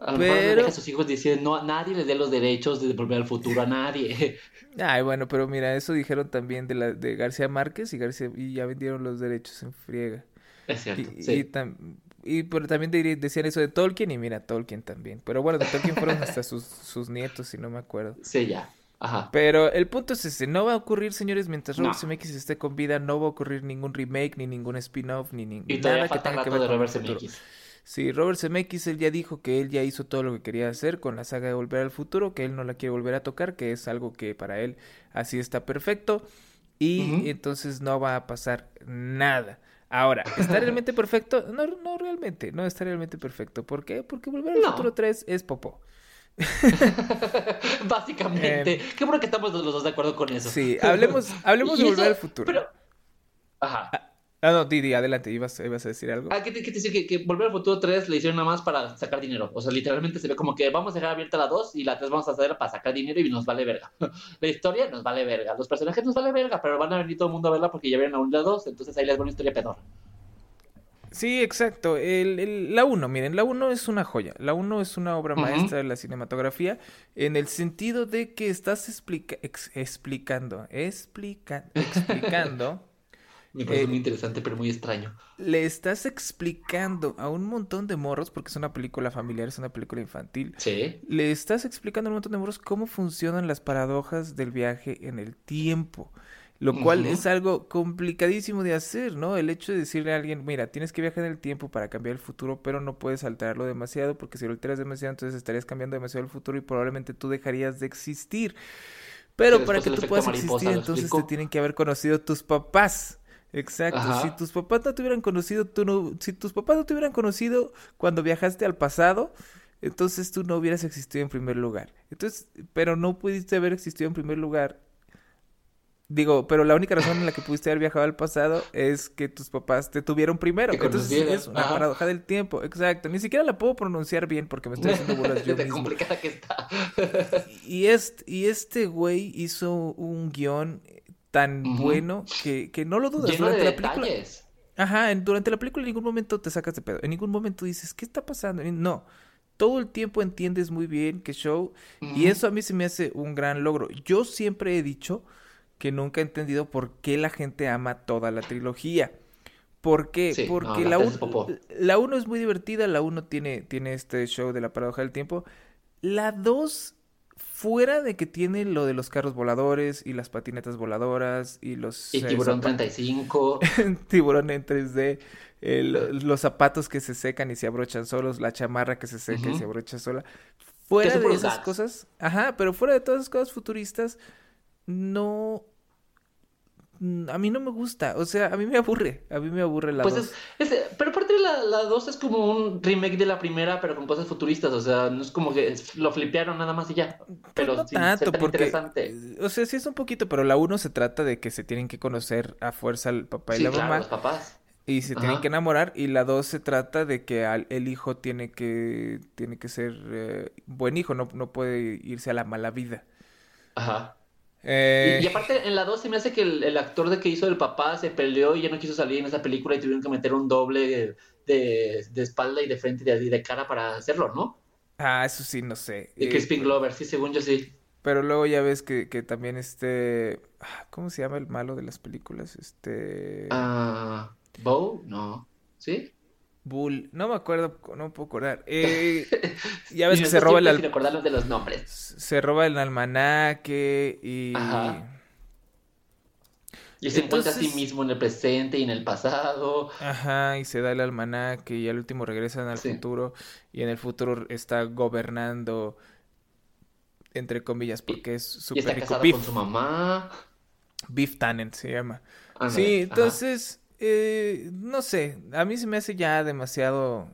Speaker 2: A
Speaker 3: Pero-
Speaker 2: a sus hijos diciendo, no, a nadie le dé los derechos de volver al futuro a nadie. <laughs>
Speaker 3: Ay, bueno, pero mira, eso dijeron también de la de García Márquez y García y ya vendieron los derechos en friega.
Speaker 2: Es cierto,
Speaker 3: Y,
Speaker 2: sí.
Speaker 3: y tam- y pero también de- decían eso de Tolkien y mira, Tolkien también. Pero bueno, de Tolkien fueron <laughs> hasta sus, sus nietos, si no me acuerdo.
Speaker 2: Sí, ya. Ajá.
Speaker 3: Pero el punto es ese, no va a ocurrir, señores, mientras Robert
Speaker 2: No.
Speaker 3: Zemeckis esté con vida, no va a ocurrir ningún remake, ni ningún spin-off, ni, ni
Speaker 2: Y
Speaker 3: nada que tenga que ver
Speaker 2: de
Speaker 3: con
Speaker 2: Robert. Zemeckis.
Speaker 3: Sí, Robert Zemeckis, él ya dijo que él ya hizo todo lo que quería hacer con la saga de Volver al Futuro, que él no la quiere volver a tocar, que es algo que para él así está perfecto. Y entonces no va a pasar nada. Ahora, ¿está <laughs> realmente perfecto? No, no realmente, no está realmente perfecto. ¿Por qué? Porque Volver al Futuro 3 es popó. <laughs>
Speaker 2: Básicamente. Eh, qué bueno que estamos los dos de acuerdo con eso.
Speaker 3: Sí, hablemos, hablemos <laughs> de Volver al Futuro.
Speaker 2: Pero... Ajá.
Speaker 3: Ah, no, Didi, adelante, ibas, ibas a decir algo.
Speaker 2: Ah, ¿qué te decir? Que, que, Volver al Futuro 3 le hicieron nada más para sacar dinero. O sea, literalmente se ve como que vamos a dejar abierta la 2 y la 3 vamos a hacer para sacar dinero y nos vale verga. <laughs> la historia nos vale verga. Los personajes nos vale verga, pero van a venir todo el mundo a verla porque ya vieron a la 2, entonces ahí les va una historia pedor.
Speaker 3: Sí, exacto. El, la 1, miren, la 1 es una joya. La 1 es una obra maestra de la cinematografía en el sentido de que estás explica explicando, explica explicando <laughs>
Speaker 2: Me parece muy eh, interesante, pero muy extraño.
Speaker 3: Le estás explicando a un montón de morros, porque es una película familiar, es una película infantil.
Speaker 2: Sí.
Speaker 3: Le estás explicando a un montón de morros cómo funcionan las paradojas del viaje en el tiempo. Lo cual es algo complicadísimo de hacer, ¿no? El hecho de decirle a alguien, mira, tienes que viajar en el tiempo para cambiar el futuro, pero no puedes alterarlo demasiado, porque si lo alteras demasiado, entonces estarías cambiando demasiado el futuro y probablemente tú dejarías de existir. Pero para que tú puedas existir, entonces te tienen que haber conocido tus papás. Exacto. Si tus papás no te hubieran conocido, tú no, si tus papás no te hubieran conocido cuando viajaste al pasado, entonces tú no hubieras existido en primer lugar. Entonces, pero no pudiste haber existido en primer lugar. Digo, pero la única razón en la que pudiste haber viajado al pasado es que tus papás te tuvieron primero. Entonces es una paradoja del tiempo. Exacto. Ni siquiera la puedo pronunciar bien porque me estoy haciendo bolas yo <laughs> mismo.
Speaker 2: complicada que está.
Speaker 3: y, este, y este güey hizo un guion tan bueno que, que, no lo dudas durante la película. Ajá, durante la película en ningún momento te sacas de pedo. En ningún momento dices, ¿qué está pasando? No. Todo el tiempo entiendes muy bien qué show. Y eso a mí se me hace un gran logro. Yo siempre he dicho que nunca he entendido por qué la gente ama toda la trilogía. ¿Por qué? Porque la 1 la uno es muy divertida, la 1 tiene, tiene este show de la paradoja del tiempo. La 2 fuera de que tiene lo de los carros voladores y las patinetas voladoras y los...
Speaker 2: Y tiburón 35. <laughs>
Speaker 3: tiburón en 3D. los zapatos que se secan y se abrochan solos, la chamarra que se seca y se abrocha sola. Fuera de esas cosas, ajá, pero fuera de todas esas cosas futuristas, no a mí no me gusta, o sea, a mí me aburre, a mí me aburre la pues
Speaker 2: pero aparte la, la 2 es como un remake de la primera, pero con cosas futuristas, o sea, no es como que lo flipearon nada más y ya, pues pero
Speaker 3: no tanto, porque, o sea, sí es un poquito, pero la 1 se trata de que se tienen que conocer a fuerza el papá y la mamá.
Speaker 2: los papás.
Speaker 3: Y se tienen que enamorar y la 2 se trata de que el hijo tiene que tiene que ser eh, buen hijo, no, no puede irse a la mala vida.
Speaker 2: Ajá. Eh, y, aparte, en la 2 se me hace que el, actor de que hizo el papá se peleó y ya no quiso salir en esa película y tuvieron que meter un doble de, espalda y de frente y de, de, cara para hacerlo, ¿no?
Speaker 3: Ah, eso sí, no sé.
Speaker 2: Y Crispin eh, Glover, sí, según yo sí.
Speaker 3: Pero luego ya ves que, que también este... Ah, ¿Cómo se llama el malo de las películas? Este...
Speaker 2: Ah... ¿Bow? No. ¿Sí?
Speaker 3: Bull, no me acuerdo, no puedo acordar. <laughs> Eh, ya ves que se roba el
Speaker 2: de los nombres.
Speaker 3: Se roba el almanaque y
Speaker 2: y se encuentra a sí mismo en el presente y en el pasado.
Speaker 3: Ajá, y se da el almanaque y al último regresan al futuro y en el futuro está gobernando entre comillas porque es súper
Speaker 2: rico. Está casado con su mamá.
Speaker 3: Beef Tannen se llama. sí, entonces eh, no sé, a mí se me hace ya demasiado,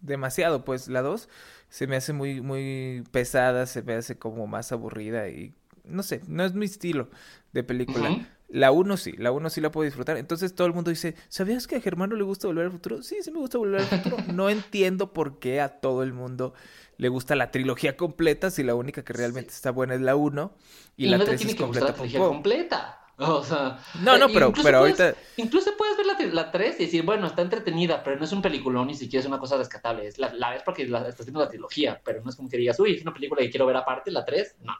Speaker 3: demasiado, pues la 2 se me hace muy, muy pesada, se me hace como más aburrida y no sé, no es mi estilo de película. La 1 sí, la 1 sí la puedo disfrutar. Entonces todo el mundo dice, ¿sabías que a Germano le gusta volver al futuro? Sí, sí me gusta volver al futuro. <laughs> No entiendo por qué a todo el mundo le gusta la trilogía completa si la única que realmente está buena es la 1 y, la 3 es completa.
Speaker 2: completa. O sea,
Speaker 3: no, no, pero, pero ahorita.
Speaker 2: Incluso puedes ver la, la 3 y decir, bueno, está entretenida, pero no es un peliculón, ni siquiera es una cosa rescatable. Es la, la ves porque la, estás viendo la trilogía, pero no es como que digas, uy, es una película que quiero ver aparte, la 3, no.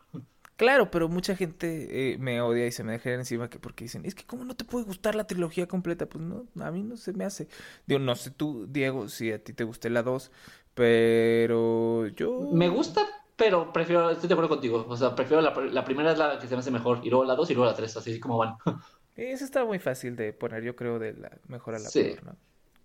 Speaker 3: Claro, pero mucha gente eh, me odia y se me deja encima que porque dicen, es que cómo no te puede gustar la trilogía completa. Pues no, a mí no se me hace. Digo, no sé tú, Diego, si a ti te guste la 2, pero yo...
Speaker 2: Me gusta, pero prefiero, estoy de acuerdo contigo. O sea, prefiero la, la, primera es la que se me hace mejor, y luego la dos y luego la tres, así como van. <laughs>
Speaker 3: Eso está muy fácil de poner, yo creo, de la mejor a la peor, ¿no?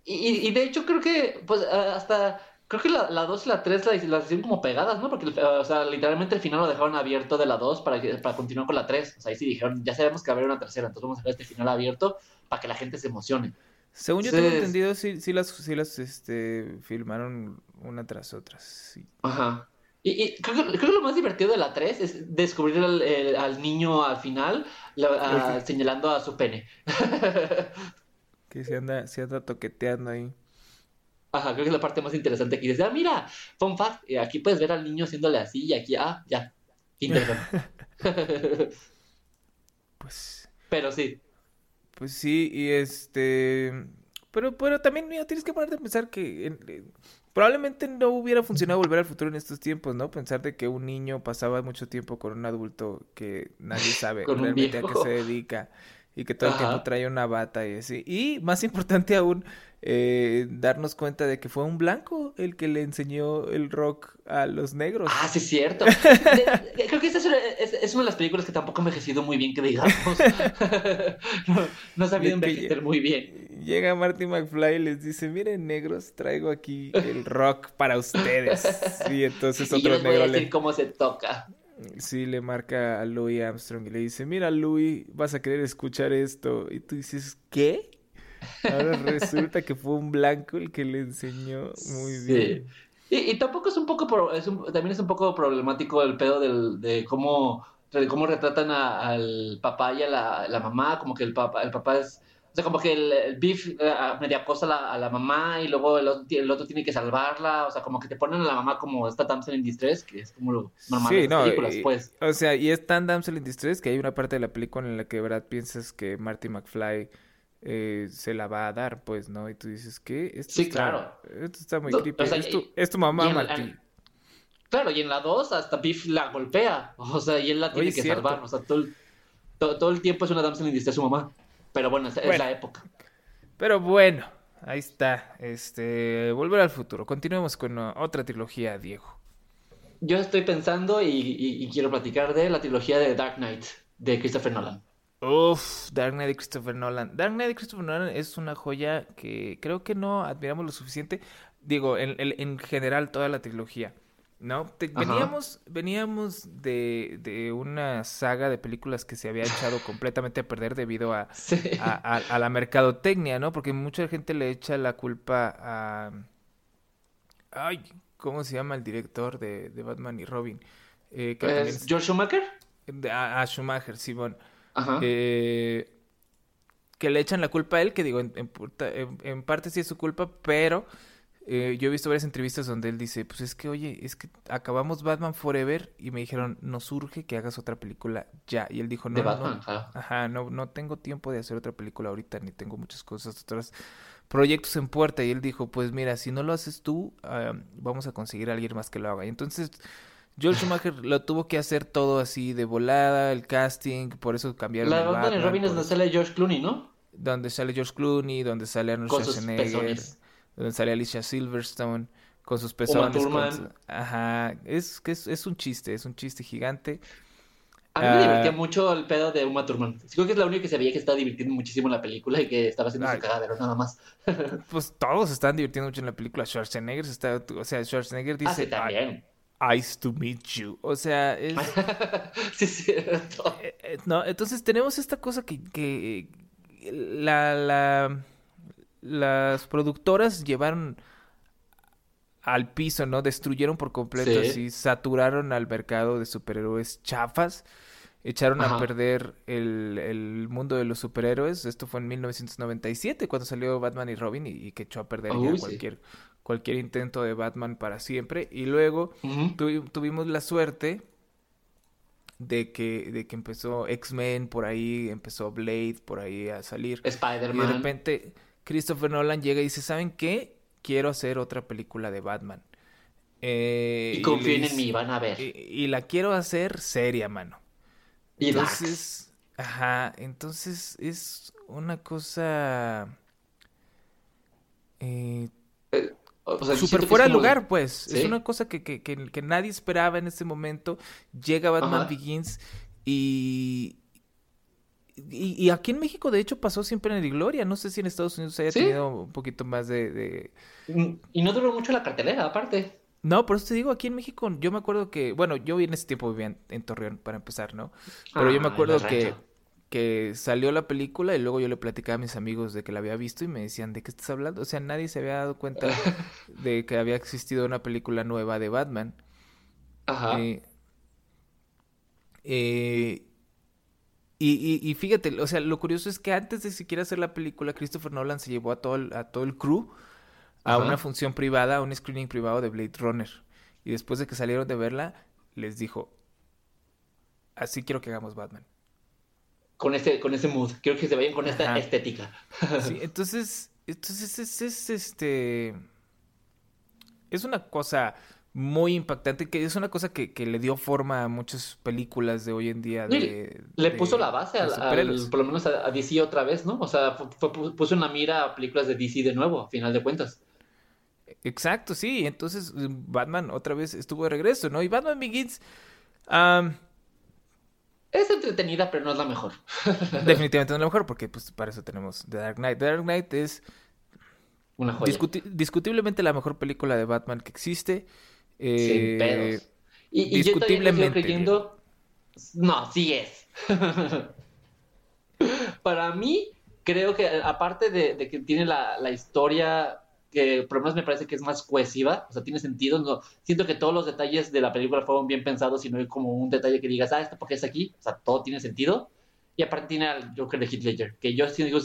Speaker 2: Y, y de hecho creo que, pues, hasta Creo que la, la 2 y la 3 las, las hicieron como pegadas, ¿no? Porque, o sea, literalmente el final lo dejaron abierto de la 2 para, para continuar con la 3. O sea, ahí sí dijeron, ya sabemos que va a haber una tercera, entonces vamos a dejar este final abierto para que la gente se emocione.
Speaker 3: Según yo tengo entendido, sí, sí las, sí las este, filmaron una tras otra. Sí.
Speaker 2: Ajá. Y, y creo, que, creo, que, lo más divertido de la 3 es descubrir al, el, al niño al final la, a, señalando a su pene. <laughs>
Speaker 3: que se anda, se anda toqueteando ahí.
Speaker 2: Ajá, creo que es la parte más interesante aquí. Dice, ah, mira, fun fact, aquí puedes ver al niño haciéndole así y aquí, ah, ya. Interesante. <laughs> <laughs>
Speaker 3: pues.
Speaker 2: Pero sí.
Speaker 3: Pues sí, y este. Pero, pero también, mira, tienes que ponerte a pensar que eh, probablemente no hubiera funcionado volver al futuro en estos tiempos, ¿no? Pensar de que un niño pasaba mucho tiempo con un adulto que nadie sabe <laughs> realmente a qué se dedica y que todo el tiempo trae una bata y así. Y más importante aún, eh, darnos cuenta de que fue un blanco el que le enseñó el rock a los negros.
Speaker 2: Ah, sí, es cierto. <laughs> creo que esta es una, de las películas que tampoco ha envejecido muy bien, que digamos. <laughs> no, no sabido envejecer muy bien.
Speaker 3: Llega Marty McFly y les dice, miren negros, traigo aquí el rock para ustedes. <laughs> Y entonces otro
Speaker 2: y negro voy a decir cómo se toca.
Speaker 3: Sí, le marca a Louis Armstrong y le dice, mira Louis, vas a querer escuchar esto. Y tú dices, ¿qué? Ahora resulta que fue un blanco el que le enseñó muy bien.
Speaker 2: Y, tampoco es un poco, es también es un poco problemático el pedo del, de cómo, de cómo retratan al papá y a la, mamá, como que el papá, el papá es, sea, como que el, el beef eh, media acosa a la, a la, mamá y luego el otro, el otro, tiene que salvarla, o sea, como que te ponen a la mamá como esta damsel in distress, que es como lo normal sí, no, películas, pues.
Speaker 3: O sea, y es tan damsel in distress que hay una parte de la película en la que, verdad, piensas que Marty McFly eh, se la va a dar, pues, ¿no? Y tú dices, ¿qué? Esto
Speaker 2: sí,
Speaker 3: está,
Speaker 2: claro.
Speaker 3: Esto está muy creepy. es, tu, mamá, Martín.
Speaker 2: Claro, y en la 2 hasta Biff la golpea. <laughs> O sea, y él la tiene que salvar. O sea, todo el, todo, el tiempo es una damsel in su mamá. Pero bueno, es, la época.
Speaker 3: Pero bueno, ahí está. Este, Volver al futuro. Continuemos con otra trilogía, Diego.
Speaker 2: Yo estoy pensando y, y quiero platicar de la trilogía de Dark Knight de Christopher Nolan.
Speaker 3: Uf, Dark Knight de Christopher Nolan. Dark Knight de Christopher Nolan es una joya que creo que no admiramos lo suficiente. Digo, en, en general toda la trilogía. ¿No? veníamos veníamos de, de, una saga de películas que se había echado <laughs> completamente a perder debido a, a, la mercadotecnia, ¿no? Porque mucha gente le echa la culpa a... Ay, ¿cómo se llama el director de, de Batman y Robin?
Speaker 2: Eh, ¿Es George Schumacher?
Speaker 3: A, Schumacher, Simón. Eh, que le echan la culpa a él, que digo, en, parte sí es su culpa, pero eh, yo he visto varias entrevistas donde él dice, pues es que, oye, es que acabamos Batman Forever y me dijeron, nos urge que hagas otra película ya. Y él dijo, no, no, ajá, no, no tengo tiempo de hacer otra película ahorita, ni tengo muchas cosas, otros proyectos en puerta. Y él dijo, pues mira, si no lo haces tú, ah, vamos a conseguir a alguien más que lo haga. Y entonces George <laughs> Schumacher lo tuvo que hacer todo así de volada, el casting, por eso cambiaron
Speaker 2: La Batman Robin es donde sale George Clooney, ¿no?
Speaker 3: Donde sale George Clooney, donde sale Arnold Schwarzenegger, donde sale Alicia Silverstone con sus pezones. Ajá, es que es, un chiste, es un chiste gigante.
Speaker 2: A mí me divertía ah, mucho el pedo de Uma Thurman. Creo que es la única que se veía que estaba divirtiendo muchísimo en la película y que estaba haciendo su cagadero, nada más. <laughs>
Speaker 3: pues todos están divirtiendo mucho en la película. Schwarzenegger está, o sea, Schwarzenegger dice,
Speaker 2: ah, sí, también.
Speaker 3: Ice to meet you. O sea, es. <laughs>
Speaker 2: sí, cierto.
Speaker 3: Eh, eh, no, entonces tenemos esta cosa que, que la, la, las productoras llevaron al piso, ¿no? Destruyeron por completo, así, saturaron al mercado de superhéroes chafas, echaron a perder el, el, mundo de los superhéroes. Esto fue en 1997, cuando salió Batman y Robin, y, que echó a perder ya cualquier, cualquier intento de Batman para siempre. Y luego tuvimos la suerte de que, de que empezó X-Men por ahí, empezó Blade por ahí a salir.
Speaker 2: Spider-Man.
Speaker 3: Y de repente Christopher Nolan llega y dice, ¿saben qué? Quiero hacer otra película de Batman.
Speaker 2: Eh, y confíen en mí, van a ver.
Speaker 3: Y, la quiero hacer seria, mano.
Speaker 2: Y
Speaker 3: entonces, ajá, entonces es una cosa eh, eh super fuera de lugar, pues. Es una cosa que, que, que, nadie esperaba en ese momento. Llega Batman Begins y y, aquí en México, de hecho, pasó siempre en el Gloria. No sé si en Estados Unidos haya tenido un poquito más de,
Speaker 2: mm, Y no duró mucho la cartelera, aparte.
Speaker 3: No, por eso te digo, aquí en México, yo me acuerdo que, bueno, yo en ese tiempo vivía en, Torreón, para empezar, ¿no? Pero yo me ah, acuerdo que, que salió la película y luego yo le platicaba a mis amigos de que la había visto y me decían, ¿de qué estás hablando? O sea, nadie se había dado cuenta <laughs> de que había existido una película nueva de Batman. Ajá. Eh, eh, y, y, fíjate, o sea, lo curioso es que antes de siquiera hacer la película, Christopher Nolan se llevó a todo el, a todo el crew a una función privada, a un screening privado de Blade Runner. Y después de que salieron de verla, les dijo, así quiero que hagamos Batman.
Speaker 2: Con ese, con ese mood, quiero que se vayan con esta estética. <laughs>
Speaker 3: sí, entonces, entonces es, es, este... Es una cosa muy impactante, que es una cosa que, que, le dio forma a muchas películas de hoy en día. De,
Speaker 2: le puso la base al, por lo menos a, DC otra vez, ¿no? O sea, puso en la mira a películas de DC de nuevo, a final de cuentas.
Speaker 3: Exacto, sí. Entonces Batman otra vez estuvo de regreso, ¿no? Y Batman Begins...
Speaker 2: es entretenida, pero no es la mejor. <laughs>
Speaker 3: definitivamente no es la mejor, porque pues para eso tenemos The Dark Knight. The Dark Knight es...
Speaker 2: Una joya.
Speaker 3: discutiblemente la mejor película de Batman que existe.
Speaker 2: Sin pedos. Eh, y, discutiblemente. yo creyendo. No, sí es. <laughs> Para mí, creo que aparte de, que tiene la, historia que por lo menos me parece que es más cohesiva, o sea, tiene sentido, no, siento que todos los detalles de la película fueron bien pensados y no hay como un detalle que digas, ah, esto porque es aquí, o sea, todo tiene sentido. Y aparte tiene al Joker de Heath Ledger, que yo digo,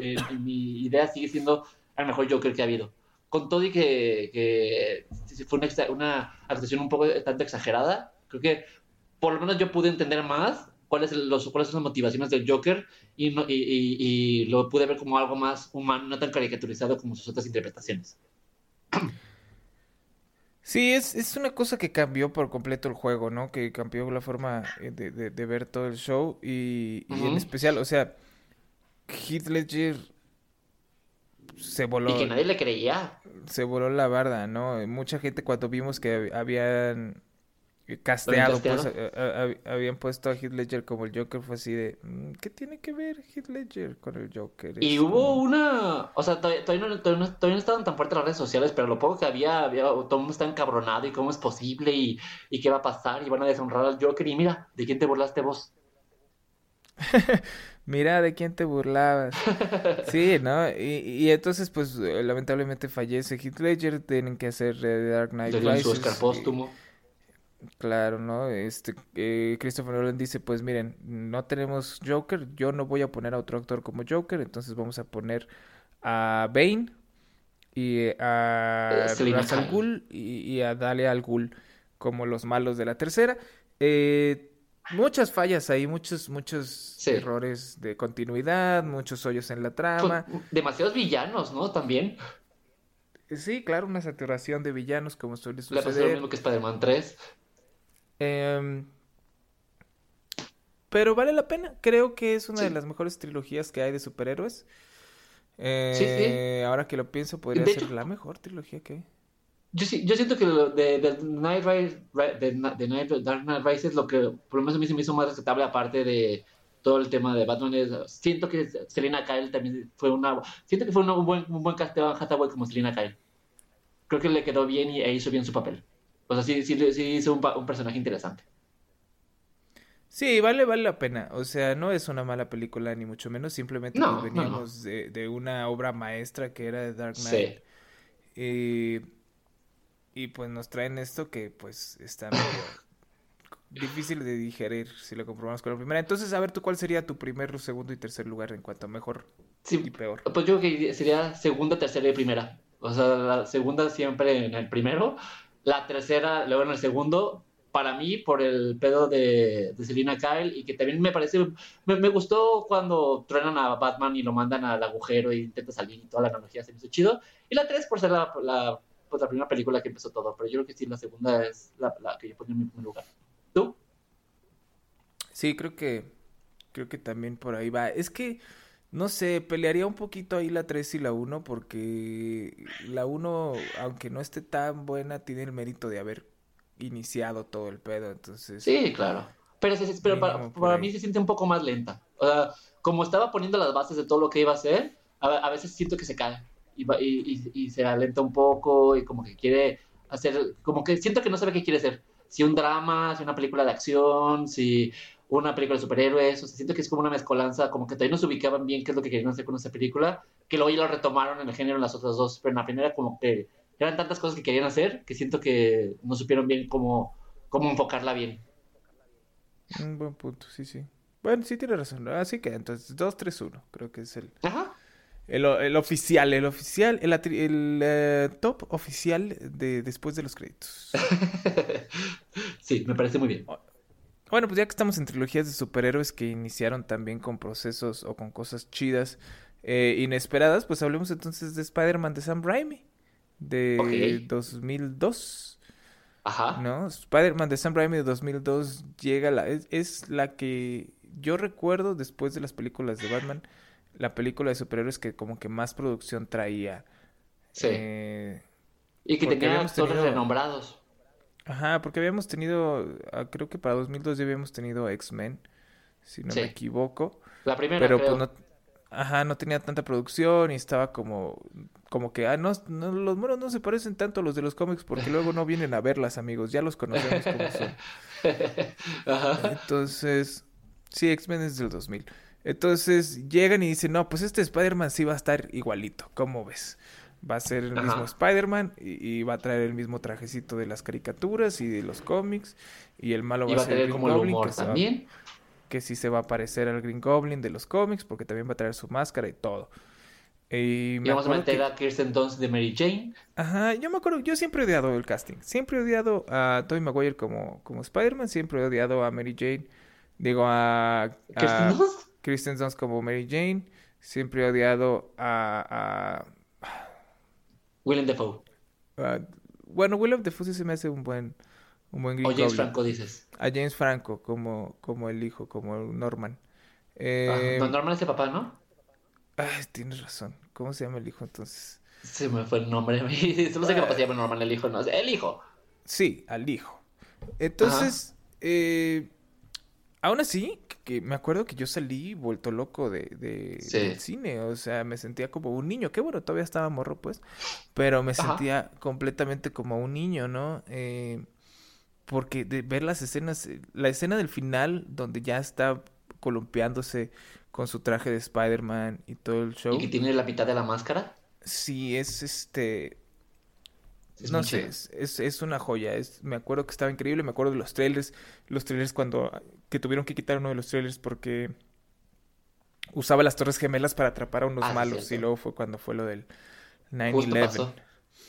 Speaker 2: eh, mi idea sigue siendo el mejor Joker que ha habido con todo y que, que fue una, una, actuación un poco tanto exagerada, creo que por lo menos yo pude entender más cuáles, los, cuáles son las motivaciones del Joker y, no, y, y, lo pude ver como algo más humano, no tan caricaturizado como sus otras interpretaciones.
Speaker 3: Sí, es, es una cosa que cambió por completo el juego, ¿no? Que cambió la forma eh, de, de, ver todo el show y, y en especial, o sea, Heath Ledger se voló.
Speaker 2: Y que nadie le creía.
Speaker 3: Se voló la barda, ¿no? Mucha gente cuando vimos que habían casteado, pues, habían puesto a Heath Ledger como el Joker, fue así de, mm, ¿qué tiene que ver Heath Ledger con el Joker?
Speaker 2: Y hubo una, o sea, todavía, no, todavía, no, estaban tan fuertes las redes sociales, pero lo poco que había, había todo el mundo está encabronado y cómo es posible y, y qué va a pasar y van a deshonrar al Joker y mira, ¿de quién te burlaste vos? <laughs>
Speaker 3: Mira de quién te burlabas. <laughs> Sí, ¿no? Y, y entonces, pues, eh, lamentablemente fallece Heath Ledger, tienen que hacer The Dark Knight
Speaker 2: Rises. su Oscar póstumo.
Speaker 3: Claro, ¿no? Este, eh, Christopher Nolan dice, pues miren, no tenemos Joker, yo no voy a poner a otro actor como Joker, entonces vamos a poner a Bane y a Ra's al Ghul y, y, a Dalia al Ghul como los malos de la tercera. Eh, muchas fallas ahí, muchos, muchos errores de continuidad, muchos hoyos en la trama.
Speaker 2: Demasiados villanos, ¿no? También.
Speaker 3: Sí, claro, una saturación de villanos como suele suceder.
Speaker 2: Le pasó lo mismo que Spider-Man 3.
Speaker 3: Em, pero vale la pena. Creo que es una de las mejores trilogías que hay de superhéroes. sí, sí. Eh, ahora que lo pienso, podría ser la mejor trilogía que hay.
Speaker 2: Yo, yo siento que de, de, Night Rise, de, de Night, Dark Knight Rises lo que por lo menos a mí se me hizo más respetable aparte de todo el tema de Batman es, siento que Selena Kyle también fue una siento que fue un buen un buen casteo a Hathaway como Selena Kyle creo que le quedó bien y e hizo bien su papel o sea sí, sí, sí hizo un, un personaje interesante
Speaker 3: Sí, vale, vale la pena. O sea, no es una mala película, ni mucho menos. Simplemente pues veníamos De, de, una obra maestra que era de Dark Knight. Sí. Eh, y pues nos traen esto que pues está medio difícil de digerir si lo comprobamos con la primera. Entonces, a ver, ¿tú cuál sería tu primer, segundo y tercer lugar en cuanto a mejor y peor?
Speaker 2: Pues yo creo que sería segunda, tercera y primera. O sea, la segunda siempre en el primero, la tercera luego en el segundo. Para mí, por el pedo de, de Selina Kyle y que también me parece, me, gustó cuando truenan a Batman y lo mandan al agujero y intenta salir y toda la analogía se me hizo chido. Y la tres por ser la pues la primera película que empezó todo, pero yo creo que sí, la segunda es la, que yo pondría en mi primer lugar. ¿Tú?
Speaker 3: Sí, creo que, creo que también por ahí va. Es que, no sé, pelearía un poquito ahí la 3 y la 1 porque la 1, aunque no esté tan buena, tiene el mérito de haber iniciado todo el pedo, entonces...
Speaker 2: Sí, claro. Pero, pero para, para mí se siente un poco más lenta. O sea, como estaba poniendo las bases de todo lo que iba a hacer, a, a veces siento que se cae y, va- y, y- y se alenta un poco y como que quiere hacer, como que siento que no sabe qué quiere hacer. Si un drama, si una película de acción, si una película de superhéroes, o sea, siento que es como una mezcolanza, como que todavía no se ubicaban bien qué es lo que querían hacer con esa película, que luego ya lo retomaron en el género en las otras dos, pero en la primera como que eran tantas cosas que querían hacer que siento que no supieron bien cómo, cómo enfocarla bien.
Speaker 3: Un buen punto, sí, sí. Bueno, sí tiene razón. Así que entonces 2-3-1, creo que es el,
Speaker 2: Ajá.
Speaker 3: El, el oficial, el oficial, el, el, eh, top oficial de después de los créditos. <laughs>
Speaker 2: sí, me parece muy bien.
Speaker 3: Bueno, pues ya que estamos en trilogías de superhéroes que iniciaron también con procesos o con cosas chidas, eh, inesperadas, pues hablemos entonces de Spider-Man de Sam Raimi, de
Speaker 2: Ok.
Speaker 3: 2002.
Speaker 2: Ajá.
Speaker 3: ¿no? Spider-Man de Sam Raimi de 2002 llega la es, es la que yo recuerdo después de las películas de Batman, la película de superhéroes que como que más producción traía.
Speaker 2: Sí.
Speaker 3: Eh,
Speaker 2: y que tenía actores
Speaker 3: tenido-
Speaker 2: renombrados.
Speaker 3: ajá, porque habíamos tenido, ah, creo que para 2002 ya habíamos tenido X-Men, si no
Speaker 2: Sí.
Speaker 3: me equivoco,
Speaker 2: La primera,
Speaker 3: pero
Speaker 2: creo.
Speaker 3: pues no, ajá, no tenía tanta producción y estaba como, como que, ah, no, no, los monos no se parecen tanto a los de los cómics porque <laughs> luego no vienen a verlas, amigos, ya los conocemos como son. <laughs>
Speaker 2: Ajá.
Speaker 3: Entonces, sí, X-Men es del 2000. Entonces llegan y dicen, no, pues este Spider-Man sí va a estar igualito, ¿cómo ves? Va a ser el
Speaker 2: Ajá.
Speaker 3: mismo Spider-Man y, y va a traer el mismo trajecito de las caricaturas y de los cómics y el malo va
Speaker 2: Iba
Speaker 3: a
Speaker 2: a
Speaker 3: ser Green
Speaker 2: como el humor
Speaker 3: que, va-
Speaker 2: también.
Speaker 3: que sí se va a parecer al Green Goblin de los cómics porque también va a traer su máscara y todo. Y me
Speaker 2: Y vamos a meter
Speaker 3: que-
Speaker 2: a Kirsten Dunst de Mary Jane.
Speaker 3: Ajá, yo me acuerdo, yo siempre he odiado el casting. Siempre he odiado a Tobey Maguire como, como Spider-Man, siempre he odiado a Mary Jane. Digo, a,
Speaker 2: ¿Kirsten
Speaker 3: a
Speaker 2: Dunst?
Speaker 3: Kristen Dunst como Mary Jane. Siempre he odiado a,
Speaker 2: Willem Dafoe.
Speaker 3: a- a- bueno, Willem Dafoe sí se me hace un buen, un buen
Speaker 2: O James. Franco, dices.
Speaker 3: A James Franco como, como el hijo, como Norman.
Speaker 2: Ajá.
Speaker 3: Eh,
Speaker 2: No, Norman es el papá, ¿no?
Speaker 3: ay, tienes razón. ¿Cómo se llama el hijo entonces?
Speaker 2: Se me fue el nombre. <laughs> Solo sé que papá se llama Norman, el hijo no. El hijo.
Speaker 3: Sí, al hijo. Entonces, eh, aún así, que, que me acuerdo que yo salí vuelto loco de, de-
Speaker 2: Sí.
Speaker 3: del cine. O sea, me sentía como un niño. Qué bueno, todavía estaba morro, pues. Pero me
Speaker 2: Ajá.
Speaker 3: sentía completamente como un niño, ¿no? Eh, porque de ver las escenas, eh, la escena del final, donde ya está columpiándose con su traje de Spider-Man y todo el show.
Speaker 2: Y que tiene la mitad de la máscara.
Speaker 3: Sí, es este.
Speaker 2: Es
Speaker 3: no sé, es, es, es una joya. Es, me acuerdo que estaba increíble. Me acuerdo de los trailers. Los trailers cuando. que tuvieron que quitar uno de los trailers porque. usaba las Torres Gemelas para atrapar a unos
Speaker 2: Ah,
Speaker 3: malos. Y luego fue cuando fue lo del
Speaker 2: Justo
Speaker 3: 9-11.
Speaker 2: pasó.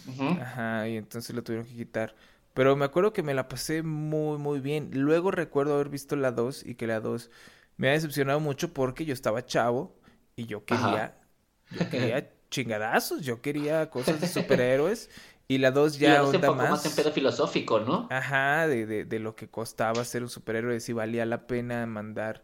Speaker 2: Ujú.
Speaker 3: Ajá, y entonces lo tuvieron que quitar. Pero me acuerdo que me la pasé muy, muy bien. Luego recuerdo haber visto la 2 y que la 2 me ha decepcionado mucho porque yo estaba chavo y yo quería, yo quería <laughs> chingadazos, yo quería cosas de superhéroes <laughs> y la 2
Speaker 2: Y la
Speaker 3: ya
Speaker 2: dos se
Speaker 3: onda
Speaker 2: más
Speaker 3: más,
Speaker 2: en pedo filosófico, ¿no?
Speaker 3: ajá, de, de, de lo que costaba ser un superhéroe, de si valía la pena mandar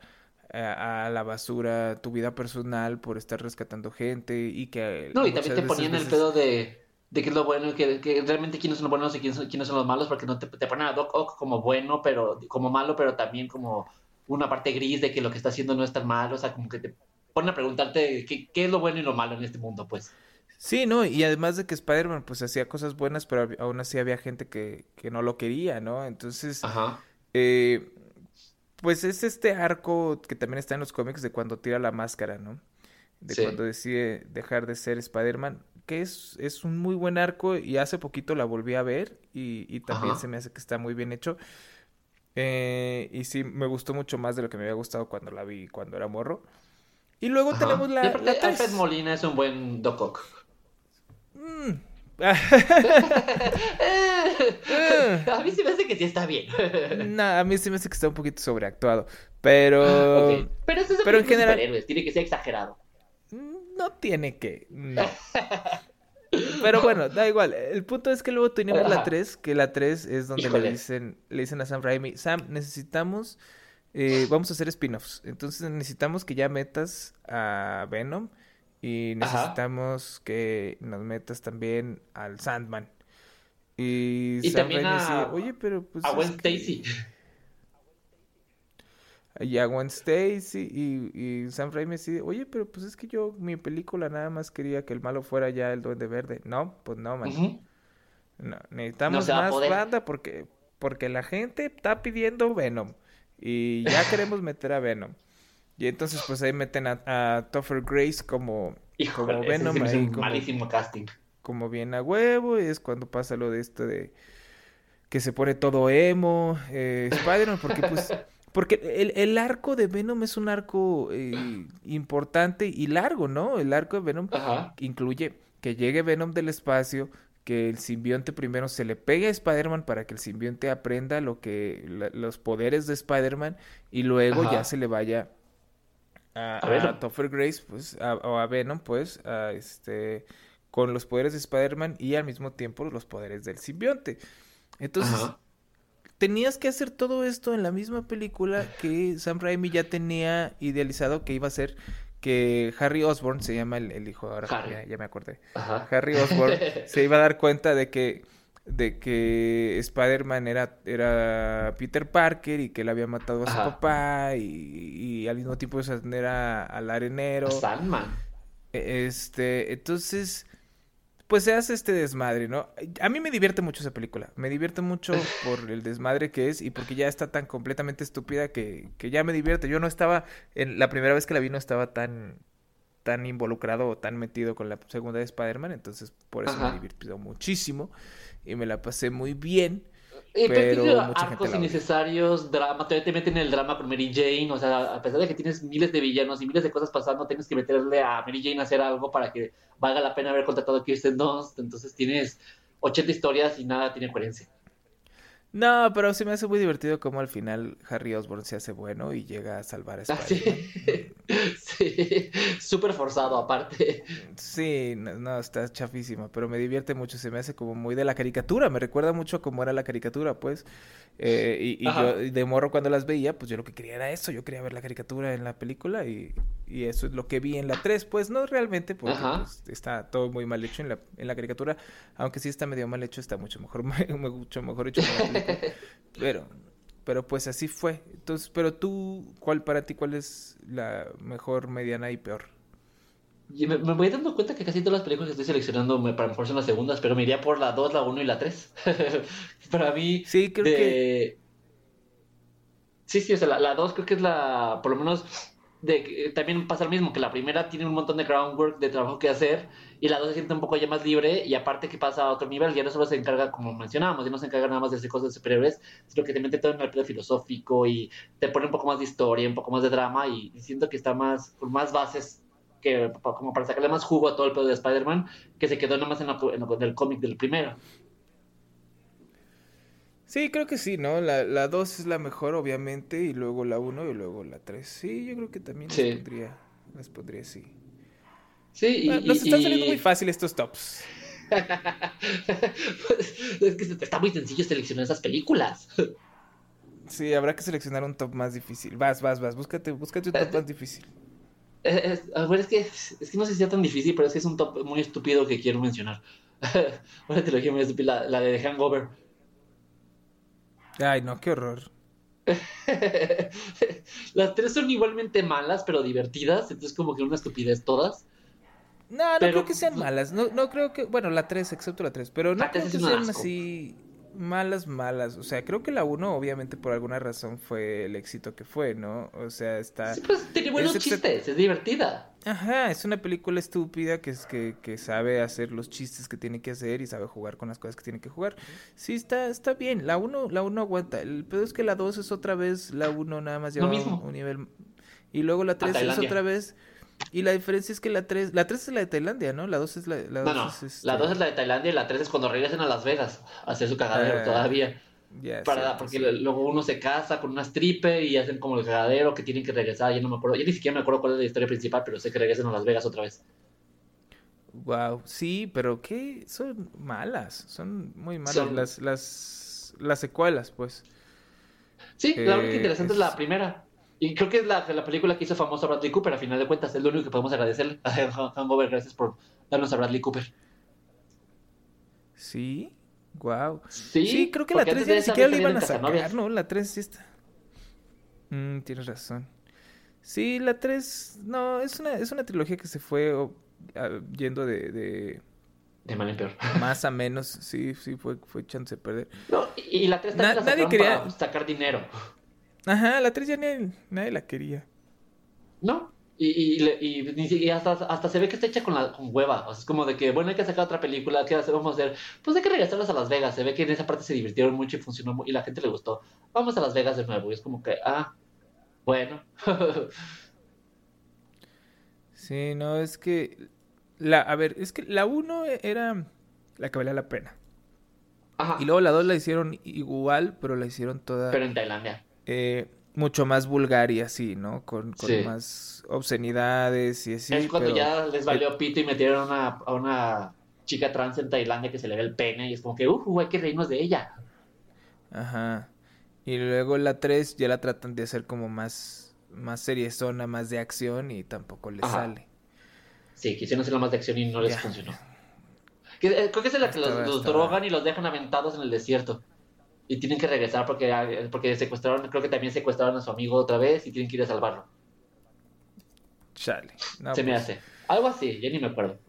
Speaker 3: a, a la basura tu vida personal por estar rescatando gente y que
Speaker 2: No, y también te
Speaker 3: veces-
Speaker 2: ponían el pedo de, de qué es lo bueno que, que realmente quiénes son los buenos y quiénes son, quiénes son los malos, porque no te, te ponen a Doc Ock como bueno, pero como malo, pero también como una parte gris de que lo que está haciendo no es tan malo, o sea, como que te ponen a preguntarte qué, qué es lo bueno y lo malo en este mundo, pues.
Speaker 3: Sí, no, y además de que Spider-Man pues hacía cosas buenas, pero aún así había gente que, que no lo quería, ¿no? Entonces,
Speaker 2: Ajá.
Speaker 3: eh, pues es este arco que también está en los cómics de cuando tira la máscara, ¿no? De
Speaker 2: Sí.
Speaker 3: cuando decide dejar de ser Spider-Man, que es, es un muy buen arco y hace poquito la volví a ver y, y también
Speaker 2: Ajá.
Speaker 3: se me hace que está muy bien hecho. Eh, y sí, me gustó mucho más de lo que me había gustado cuando la vi cuando era morro. Y luego
Speaker 2: Ajá.
Speaker 3: tenemos la, la.
Speaker 2: Alfred Molina es un buen Doc Ock.
Speaker 3: Mm. <laughs>
Speaker 2: a mí se me hace que sí está bien.
Speaker 3: No, a mí sí me hace que está un poquito sobreactuado. Pero
Speaker 2: Ok. Pero eso es
Speaker 3: pero en
Speaker 2: en
Speaker 3: general-
Speaker 2: tiene que ser exagerado.
Speaker 3: no tiene que. no. <laughs> Pero bueno, da igual. El punto es que luego tenemos la
Speaker 2: Ajá.
Speaker 3: 3, que la 3 es donde le dicen, le dicen a Sam Raimi, Sam, necesitamos, eh, vamos a hacer spin-offs. Entonces necesitamos que ya metas a Venom y
Speaker 2: Ajá.
Speaker 3: necesitamos que nos metas también al Sandman. Y,
Speaker 2: Y
Speaker 3: Sam
Speaker 2: también
Speaker 3: Raimi
Speaker 2: a-
Speaker 3: oye, pero pues
Speaker 2: A Gwen
Speaker 3: que-
Speaker 2: Stacy.
Speaker 3: y a Gwen Stacy y, y Sam Raimi así, oye, pero pues es que yo, mi película nada más quería que el malo fuera ya el Duende Verde. No, pues no, man. No, necesitamos
Speaker 2: No
Speaker 3: más
Speaker 2: poder.
Speaker 3: banda porque, porque la gente está pidiendo Venom y ya <laughs> queremos meter a Venom. Y entonces pues ahí meten a, a Topher Grace como,
Speaker 2: Híjole,
Speaker 3: como Venom ahí, como,
Speaker 2: malísimo casting.
Speaker 3: como bien a huevo y es cuando pasa lo de esto de que se pone todo emo, eh, Spider-Man, porque pues, <laughs> porque el, el arco de Venom es un arco eh, importante y largo, ¿no? El arco de Venom
Speaker 2: Ajá.
Speaker 3: incluye que llegue Venom del espacio, que el simbionte primero se le pegue a Spider-Man para que el simbionte aprenda lo que la- los poderes de Spider-Man y luego
Speaker 2: Ajá.
Speaker 3: ya se le vaya a,
Speaker 2: A
Speaker 3: a Topher Grace, pues, a- o a Venom, pues, a este, con los poderes de Spider-Man y al mismo tiempo los poderes del simbionte. Entonces,
Speaker 2: Ajá.
Speaker 3: tenías que hacer todo esto en la misma película que Sam Raimi ya tenía idealizado que iba a ser que Harry Osborn se llama el, el hijo ahora
Speaker 2: Harry.
Speaker 3: ya, ya me acordé
Speaker 2: Ajá.
Speaker 3: Harry Osborn <laughs> se iba a dar cuenta de que de que Spider-Man era, era Peter Parker y que él había matado a su papá y, y al mismo tiempo desatender a- al arenero.
Speaker 2: Sandman.
Speaker 3: Este, entonces, pues se hace este desmadre, ¿no? A mí me divierte mucho esa película. Me divierte mucho <laughs> por el desmadre que es y porque ya está tan completamente estúpida que, que ya me divierte. Yo no estaba, en la primera vez que la vi no estaba tan, tan involucrado o tan metido con la segunda de Spider-Man, entonces por eso me divirtió muchísimo y me la pasé muy bien.
Speaker 2: Eh,
Speaker 3: Pero mucha
Speaker 2: arcos innecesarios, drama, todavía te meten el drama con Mary Jane, o sea, a pesar de que tienes miles de villanos y miles de cosas pasando, tienes que meterle a Mary Jane a hacer algo para que valga la pena haber contratado a Kirsten Dunst, entonces tienes 80 historias y nada tiene coherencia.
Speaker 3: No, pero se me hace muy divertido como al final Harry Osborn se hace bueno y llega a salvar a
Speaker 2: Ah,
Speaker 3: Spider-Man.
Speaker 2: Sí, <laughs> sí, súper forzado aparte.
Speaker 3: Sí, no, no, está chafísima, pero me divierte mucho, se me hace como muy de la caricatura, me recuerda mucho cómo era la caricatura, pues, eh, y, yo de morro cuando las veía, pues yo lo que quería era eso, yo quería ver la caricatura en la película y, y eso es lo que vi en la 3, pues no realmente, porque pues, está todo muy mal hecho en la, en la caricatura, aunque sí está medio mal hecho, está mucho mejor, <laughs> mucho mejor hecho en la película, <laughs> pero... Pero pues así fue. Entonces, pero tú, ¿cuál para ti, cuál es la mejor, mediana y peor?
Speaker 2: Y me, me voy dando cuenta que casi todas las películas que estoy seleccionando me, para mejor son las segundas, pero me iría por la 2, la 1 y la 3. <laughs> para mí,
Speaker 3: Sí, creo
Speaker 2: de...
Speaker 3: que
Speaker 2: Sí, sí, o sea, la, la 2 creo que es la, por lo menos, de, que también pasa lo mismo, que la primera tiene un montón de groundwork, de trabajo que hacer, y la 2 se siente un poco ya más libre, y aparte que pasa a otro nivel, ya no solo se encarga, como mencionábamos, ya no se encarga nada más de hacer cosas de superhéroes, sino que te mete todo en el pedo filosófico, y te pone un poco más de historia, un poco más de drama, y, y siento que está más, con más bases, que como para sacarle más jugo a todo el pedo de Spider-Man, que se quedó nada más en, en, lo- en el cómic del primero.
Speaker 3: Sí, creo que sí, ¿no? La, la 2 es la mejor, obviamente, y luego la 1 y luego la 3. Sí, yo creo que también
Speaker 2: Sí.
Speaker 3: las pondría, las pondría sí.
Speaker 2: Sí, y,
Speaker 3: Bueno, nos
Speaker 2: y-
Speaker 3: están saliendo
Speaker 2: y-
Speaker 3: muy fácil estos tops.
Speaker 2: Pues, <laughs> es que está muy sencillo seleccionar esas películas.
Speaker 3: Sí, habrá que seleccionar un top más difícil. Vas, vas, vas, búscate, búscate un top <laughs> más difícil.
Speaker 2: Es, es- a ver, es que, es que no sé si sea tan difícil, pero es que es un top muy estúpido que quiero mencionar. <laughs> Una trilogía muy estúpida, la, la de The Hangover.
Speaker 3: Ay, no, qué horror. <laughs>
Speaker 2: Las tres son igualmente malas, pero divertidas, entonces como que una estupidez todas.
Speaker 3: No, no
Speaker 2: Pero-
Speaker 3: creo que sean malas. No, no creo que, bueno, la 3, excepto la 3, pero no
Speaker 2: La tres
Speaker 3: creo que sean así malas, malas. O sea, creo que la 1, obviamente, por alguna razón fue el éxito que fue, ¿no? O sea, está...
Speaker 2: Sí, pues tiene buenos
Speaker 3: Es
Speaker 2: chistes, es divertida.
Speaker 3: Ajá, es una película estúpida que es que, que sabe hacer los chistes que tiene que hacer y sabe jugar con las cosas que tiene que jugar. Sí, está, está bien. La 1 la uno aguanta. El pedo es que la 2 es otra vez la 1 nada más lleva un, un nivel. Y luego la 3 es otra vez. Y la diferencia es que la 3, la 3 es la de Tailandia, ¿no? La 2 es la, la
Speaker 2: No,
Speaker 3: dos
Speaker 2: no,
Speaker 3: es este-
Speaker 2: la dos es la de Tailandia y la tres es cuando regresan a Las Vegas a hacer su cagadero
Speaker 3: Ah,
Speaker 2: todavía. Para, porque
Speaker 3: sí.
Speaker 2: luego uno se casa con una stripper y hacen como el cagadero que tienen que regresar. Ya no me acuerdo, ya ni siquiera me acuerdo cuál es la historia principal, pero sé que regresan a Las Vegas otra vez.
Speaker 3: Wow, sí, pero ¿qué? Son malas, son muy malas
Speaker 2: Son-
Speaker 3: las, las, las secuelas, pues.
Speaker 2: Sí, la
Speaker 3: Eh,
Speaker 2: única interesante es...
Speaker 3: es-
Speaker 2: la primera. Y creo que es la, la película que hizo famoso a Bradley Cooper, a final de cuentas. Es lo único que podemos agradecerle a Han- Hangover. Gracias por darnos a Bradley Cooper.
Speaker 3: Sí, wow.
Speaker 2: Sí,
Speaker 3: Sí, creo que la
Speaker 2: porque
Speaker 3: 3
Speaker 2: antes
Speaker 3: ya
Speaker 2: de
Speaker 3: ni siquiera la iban a sacar. ¿no? La 3 sí está. Mm, tienes razón. Sí, la 3, no, es una, es una trilogía que se fue oh, yendo de, de
Speaker 2: De mal en peor. <laughs>
Speaker 3: más a menos. Sí, sí, fue, fue chance de perder.
Speaker 2: No, y la 3
Speaker 3: Na-
Speaker 2: también la
Speaker 3: nadie quería-
Speaker 2: para sacar dinero.
Speaker 3: Ajá, la 3 ya ni, nadie la quería.
Speaker 2: ¿No? Y, y, y, y hasta, hasta se ve que está hecha con, la, con hueva. O sea, es como de que, bueno, hay que sacar otra película. ¿Qué vamos a hacer? Pues hay que regresarlas a Las Vegas. Se ve que en esa parte se divirtieron mucho y funcionó y la gente le gustó. Vamos a Las Vegas de nuevo. Y es como que, ah, bueno. <laughs>
Speaker 3: Sí, no, es que... La, a ver, es que la 1 era la que valía la pena.
Speaker 2: Ajá.
Speaker 3: Y luego la 2 la hicieron igual, pero la hicieron toda
Speaker 2: Pero en Tailandia.
Speaker 3: Eh, mucho más vulgar y así, ¿no? Con, con
Speaker 2: Sí.
Speaker 3: más obscenidades y así.
Speaker 2: es cuando
Speaker 3: pero-
Speaker 2: ya les valió pito y metieron a una, a una chica trans en Tailandia que se le ve el pene. Y es como que, uh, hay que reírnos de ella.
Speaker 3: Ajá. Y luego la 3 ya la tratan de hacer como más, más seriezona, más de acción y tampoco les
Speaker 2: Ajá.
Speaker 3: sale.
Speaker 2: Sí, quisieron hacerlo más de acción y no les
Speaker 3: Ya.
Speaker 2: funcionó. Que, eh, creo que es la que los, drogan y los dejan aventados en el desierto. Y tienen que regresar porque, ah, porque secuestraron, creo que también secuestraron a su amigo otra vez y tienen que ir a salvarlo.
Speaker 3: Chale. No,
Speaker 2: Se me
Speaker 3: pues,
Speaker 2: hace. Algo así, ya ni me acuerdo.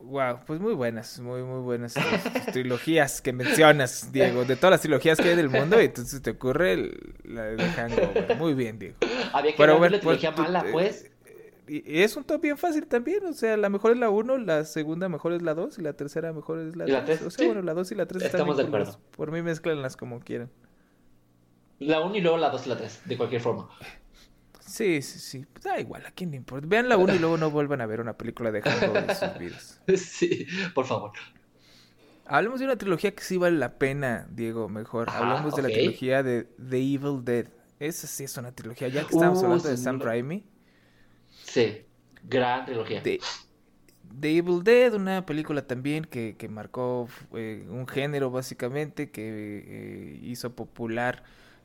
Speaker 3: Wow, pues muy buenas, muy, muy buenas <laughs> trilogías que mencionas, Diego. De todas las trilogías que hay del mundo, y entonces te ocurre el- la de Hangover. Muy bien, Diego.
Speaker 2: Había que
Speaker 3: Pero
Speaker 2: ver la trilogía
Speaker 3: pues,
Speaker 2: mala,
Speaker 3: eh,
Speaker 2: pues.
Speaker 3: Y es un top bien fácil también, o sea, la mejor es la 1, la segunda mejor es la 2 y la tercera mejor es la
Speaker 2: ¿Y la
Speaker 3: 3.
Speaker 2: tres?
Speaker 3: O sea,
Speaker 2: Sí.
Speaker 3: bueno, la 2 y la 3 están
Speaker 2: Estamos de acuerdo.
Speaker 3: Por mí mezclanlas como quieran.
Speaker 2: La 1 y luego la 2 y la 3, de cualquier forma.
Speaker 3: Sí, sí, sí. Pues da igual, ¿a quién le importa? Vean la 1 y luego no vuelvan a ver una película de Hangover en sus <laughs> vidas.
Speaker 2: sí, por favor.
Speaker 3: Hablemos de una trilogía que sí vale la pena, Diego, mejor.
Speaker 2: Ajá,
Speaker 3: Hablamos de la trilogía de The Evil Dead. Esa sí es una trilogía. Ya que estábamos
Speaker 2: Uh,
Speaker 3: hablando de Sam Raimi.
Speaker 2: Sí, gran trilogía.
Speaker 3: The, The Evil Dead, una película también que, que marcó eh, un género básicamente, que eh, hizo popular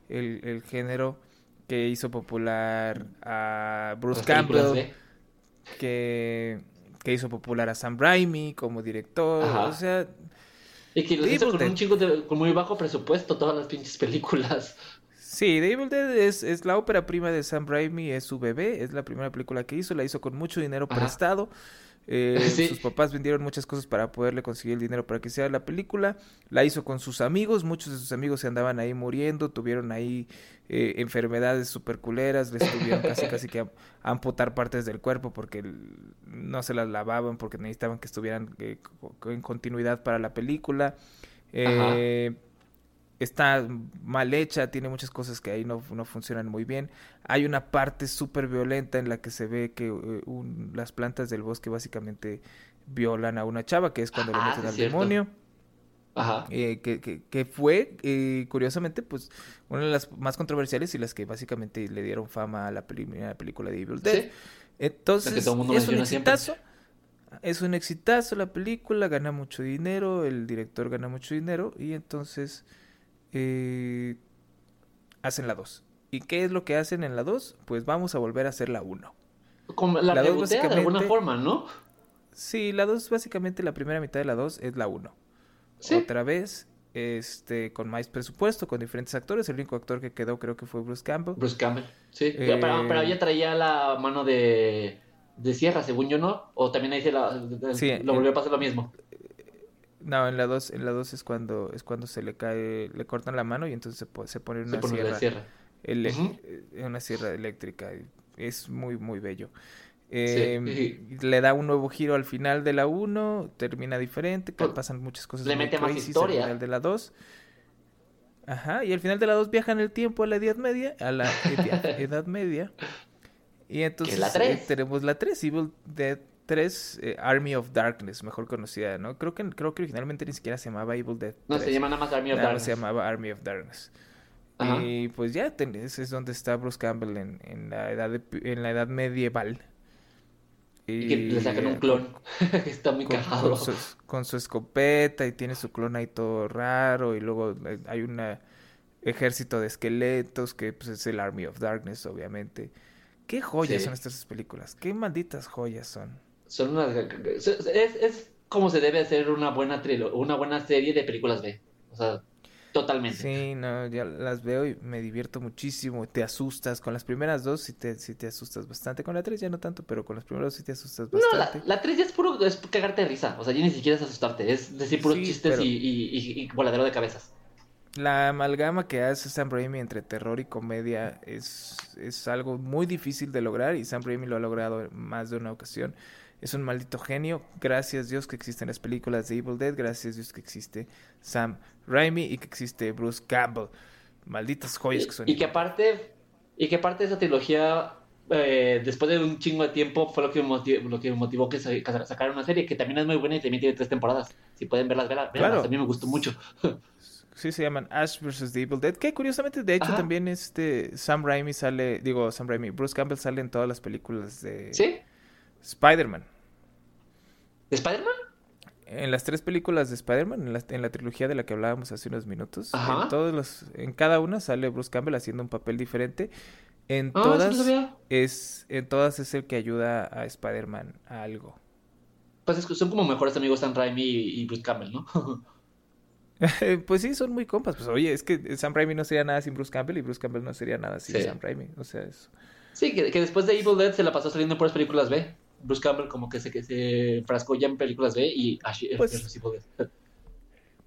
Speaker 3: el, el género, que hizo popular a Bruce
Speaker 2: Las
Speaker 3: Campbell, que, que hizo popular a Sam Raimi como director.
Speaker 2: Ajá.
Speaker 3: O sea,
Speaker 2: Y que
Speaker 3: The
Speaker 2: hizo con
Speaker 3: Dead.
Speaker 2: un chingo de, con muy bajo presupuesto todas las pinches películas.
Speaker 3: Sí, The Evil Dead es, es la ópera prima de Sam Raimi, es su bebé, es la primera película que hizo, la hizo con mucho dinero
Speaker 2: Ajá.
Speaker 3: prestado. Eh, <laughs>
Speaker 2: Sí.
Speaker 3: Sus papás vendieron muchas cosas para poderle conseguir el dinero para que hiciera la película. La hizo con sus amigos, muchos de sus amigos se andaban ahí muriendo, tuvieron ahí eh, enfermedades super culeras, les tuvieron <laughs> casi casi que am- amputar partes del cuerpo porque no se las lavaban porque necesitaban que estuvieran eh, en continuidad para la película. Eh, está mal hecha, tiene muchas cosas que ahí no, no funcionan muy bien. Hay una parte súper violenta en la que se ve que eh, un- las plantas del bosque básicamente violan a una chava, que es cuando le
Speaker 2: Ah,
Speaker 3: meten al
Speaker 2: cierto.
Speaker 3: demonio.
Speaker 2: Ajá.
Speaker 3: eh, que, que, que fue, eh, curiosamente, pues una de las más controversiales y las que básicamente le dieron fama a la primera película de Evil Dead.
Speaker 2: Sí.
Speaker 3: Entonces, es un
Speaker 2: siempre.
Speaker 3: exitazo. Es un exitazo la película, gana mucho dinero, el director gana mucho dinero y entonces eh, hacen la 2. ¿Y qué es lo que hacen en la 2? Pues vamos a volver a hacer la 1.
Speaker 2: Como la,
Speaker 3: La dos
Speaker 2: de alguna forma, ¿no?
Speaker 3: Sí, la 2 básicamente la primera mitad de la 2 es la 1.
Speaker 2: Sí.
Speaker 3: Otra vez, este, con más presupuesto, con diferentes actores. El único actor que quedó creo que fue Bruce Campbell.
Speaker 2: Bruce Campbell. Sí.
Speaker 3: Eh,
Speaker 2: Ya, pero, pero ella traía la mano de, de sierra, según yo, ¿no? O también ahí se la,
Speaker 3: Sí,
Speaker 2: lo
Speaker 3: eh,
Speaker 2: volvió a pasar lo mismo.
Speaker 3: No, en la 2 en la 2 es cuando es cuando se le cae, le cortan la mano y entonces se, po- se pone
Speaker 2: Se
Speaker 3: una
Speaker 2: pone la
Speaker 3: sierra,
Speaker 2: sierra.
Speaker 3: ele-
Speaker 2: Ujú.
Speaker 3: eh, una sierra eléctrica. Es muy muy bello.
Speaker 2: Sí,
Speaker 3: Eh, Le da un nuevo giro al final de la 1, termina diferente, que
Speaker 2: Pues,
Speaker 3: pasan muchas cosas
Speaker 2: le
Speaker 3: muy
Speaker 2: mete más
Speaker 3: crazies al
Speaker 2: historia.
Speaker 3: final de la 2. Ajá, y al final de la 2 viaja en el tiempo a la Edad Media, a la Edad, <laughs> Edad Media. Y entonces
Speaker 2: la
Speaker 3: eh, tenemos la 3, Evil Dead 3, eh, Army of Darkness, mejor conocida, ¿no? Creo que creo que originalmente ni siquiera se llamaba Evil Dead
Speaker 2: No,
Speaker 3: 3.
Speaker 2: se llama nada más Army of
Speaker 3: Nada más
Speaker 2: Darkness.
Speaker 3: se llamaba Army of Darkness.
Speaker 2: Ajá.
Speaker 3: Y pues ya ten- ese es donde está Bruce Campbell en, en la edad de- en la edad medieval.
Speaker 2: Y que le sacan un clon. que <laughs> está muy
Speaker 3: con,
Speaker 2: cagado.
Speaker 3: con su, con su escopeta y tiene su clon ahí todo raro y luego eh, hay un ejército de esqueletos que pues, es el Army of Darkness obviamente. Qué joyas
Speaker 2: Sí.
Speaker 3: son estas películas, qué malditas joyas son.
Speaker 2: Son unas... Es, es como se debe hacer una buena trilo, una buena serie de películas B. O sea, Totalmente.
Speaker 3: Sí, no, ya las veo y me divierto muchísimo. Te asustas. Con las primeras dos sí te, sí te asustas bastante. Con la tres ya no tanto, pero con las primeras dos sí te asustas
Speaker 2: No,
Speaker 3: bastante.
Speaker 2: la, la 3 ya es puro es cagarte de risa. O sea, ya ni siquiera es asustarte. Es decir puros
Speaker 3: Sí,
Speaker 2: chistes
Speaker 3: pero-
Speaker 2: y, y, y- y voladero de cabezas.
Speaker 3: La amalgama que hace Sam Raimi entre terror y comedia es, es algo muy difícil de lograr y Sam Raimi lo ha logrado más de una ocasión. Es un maldito genio. Gracias Dios que existen las películas de Evil Dead. Gracias Dios que existe Sam Raimi y que existe Bruce Campbell. Malditas joyas que son.
Speaker 2: Y, y que aparte, y que aparte de esa trilogía, eh, después de un chingo de tiempo, fue lo que motivó, lo que motivó que, sa- que sacaran una serie que también es muy buena y también tiene tres temporadas. Si pueden verlas, verlas.
Speaker 3: Claro.
Speaker 2: A mí me gustó mucho. <laughs>
Speaker 3: Sí, se llaman Ash vs. The Evil Dead. Que curiosamente, de hecho,
Speaker 2: Ajá.
Speaker 3: también este Sam Raimi sale, digo, Sam Raimi, Bruce Campbell sale en todas las películas de
Speaker 2: ¿Sí?
Speaker 3: Spider-Man.
Speaker 2: ¿De Spider-Man?
Speaker 3: En las tres películas de Spider-Man, en la, en la trilogía de la que hablábamos hace unos minutos,
Speaker 2: Ajá.
Speaker 3: en todos los, en cada una sale Bruce Campbell haciendo un papel diferente. En
Speaker 2: Ah, eso
Speaker 3: todas es, en todas es el que ayuda a Spider-Man a algo.
Speaker 2: Pues es que son como mejores amigos Sam Raimi y, y Bruce Campbell, ¿no? <laughs>
Speaker 3: pues sí, son muy compas. Pues oye, es que Sam Raimi no sería nada sin Bruce Campbell y Bruce Campbell no sería nada sin
Speaker 2: Sí.
Speaker 3: Sam Raimi. O sea, es...
Speaker 2: sí, que, que después de Evil Dead se la pasó saliendo en puras películas B. Bruce Campbell como que se, que se enfrascó ya en películas B y Ash
Speaker 3: Pues-.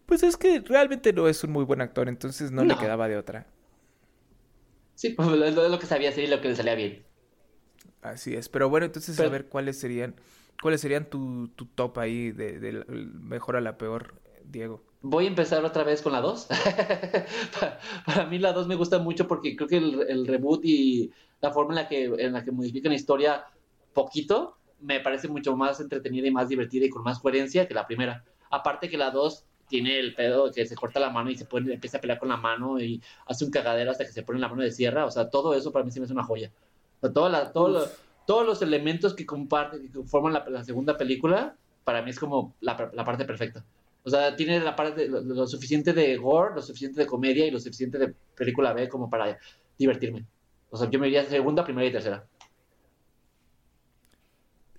Speaker 3: Pues es que realmente no es un muy buen actor, entonces no, le quedaba de otra.
Speaker 2: Sí, pues lo, lo- lo que sabía hacer y lo que le salía bien.
Speaker 3: Así es. Pero bueno, entonces
Speaker 2: Pero-
Speaker 3: a ver cuáles serían, cuáles serían tu, tu top ahí de, de mejor a la peor, Diego.
Speaker 2: Voy a empezar otra vez con la 2. <laughs> para, para mí la 2 me gusta mucho porque creo que el, el reboot y la forma en la que, en la que modifican la historia poquito me parece mucho más entretenida y más divertida y con más coherencia que la primera. Aparte que la 2 tiene el pedo que se corta la mano y se pone, empieza a pelear con la mano y hace un cagadero hasta que se pone la mano de sierra. O sea, todo eso para mí sí me es una joya. O sea, toda la- todo lo- todos los elementos que comparten, que forman la, la segunda película, para mí es como la, la parte perfecta. O sea, tiene la parte lo, lo suficiente de gore, lo suficiente de comedia y lo suficiente de película B como para divertirme. O sea, yo me iría segunda, primera y tercera.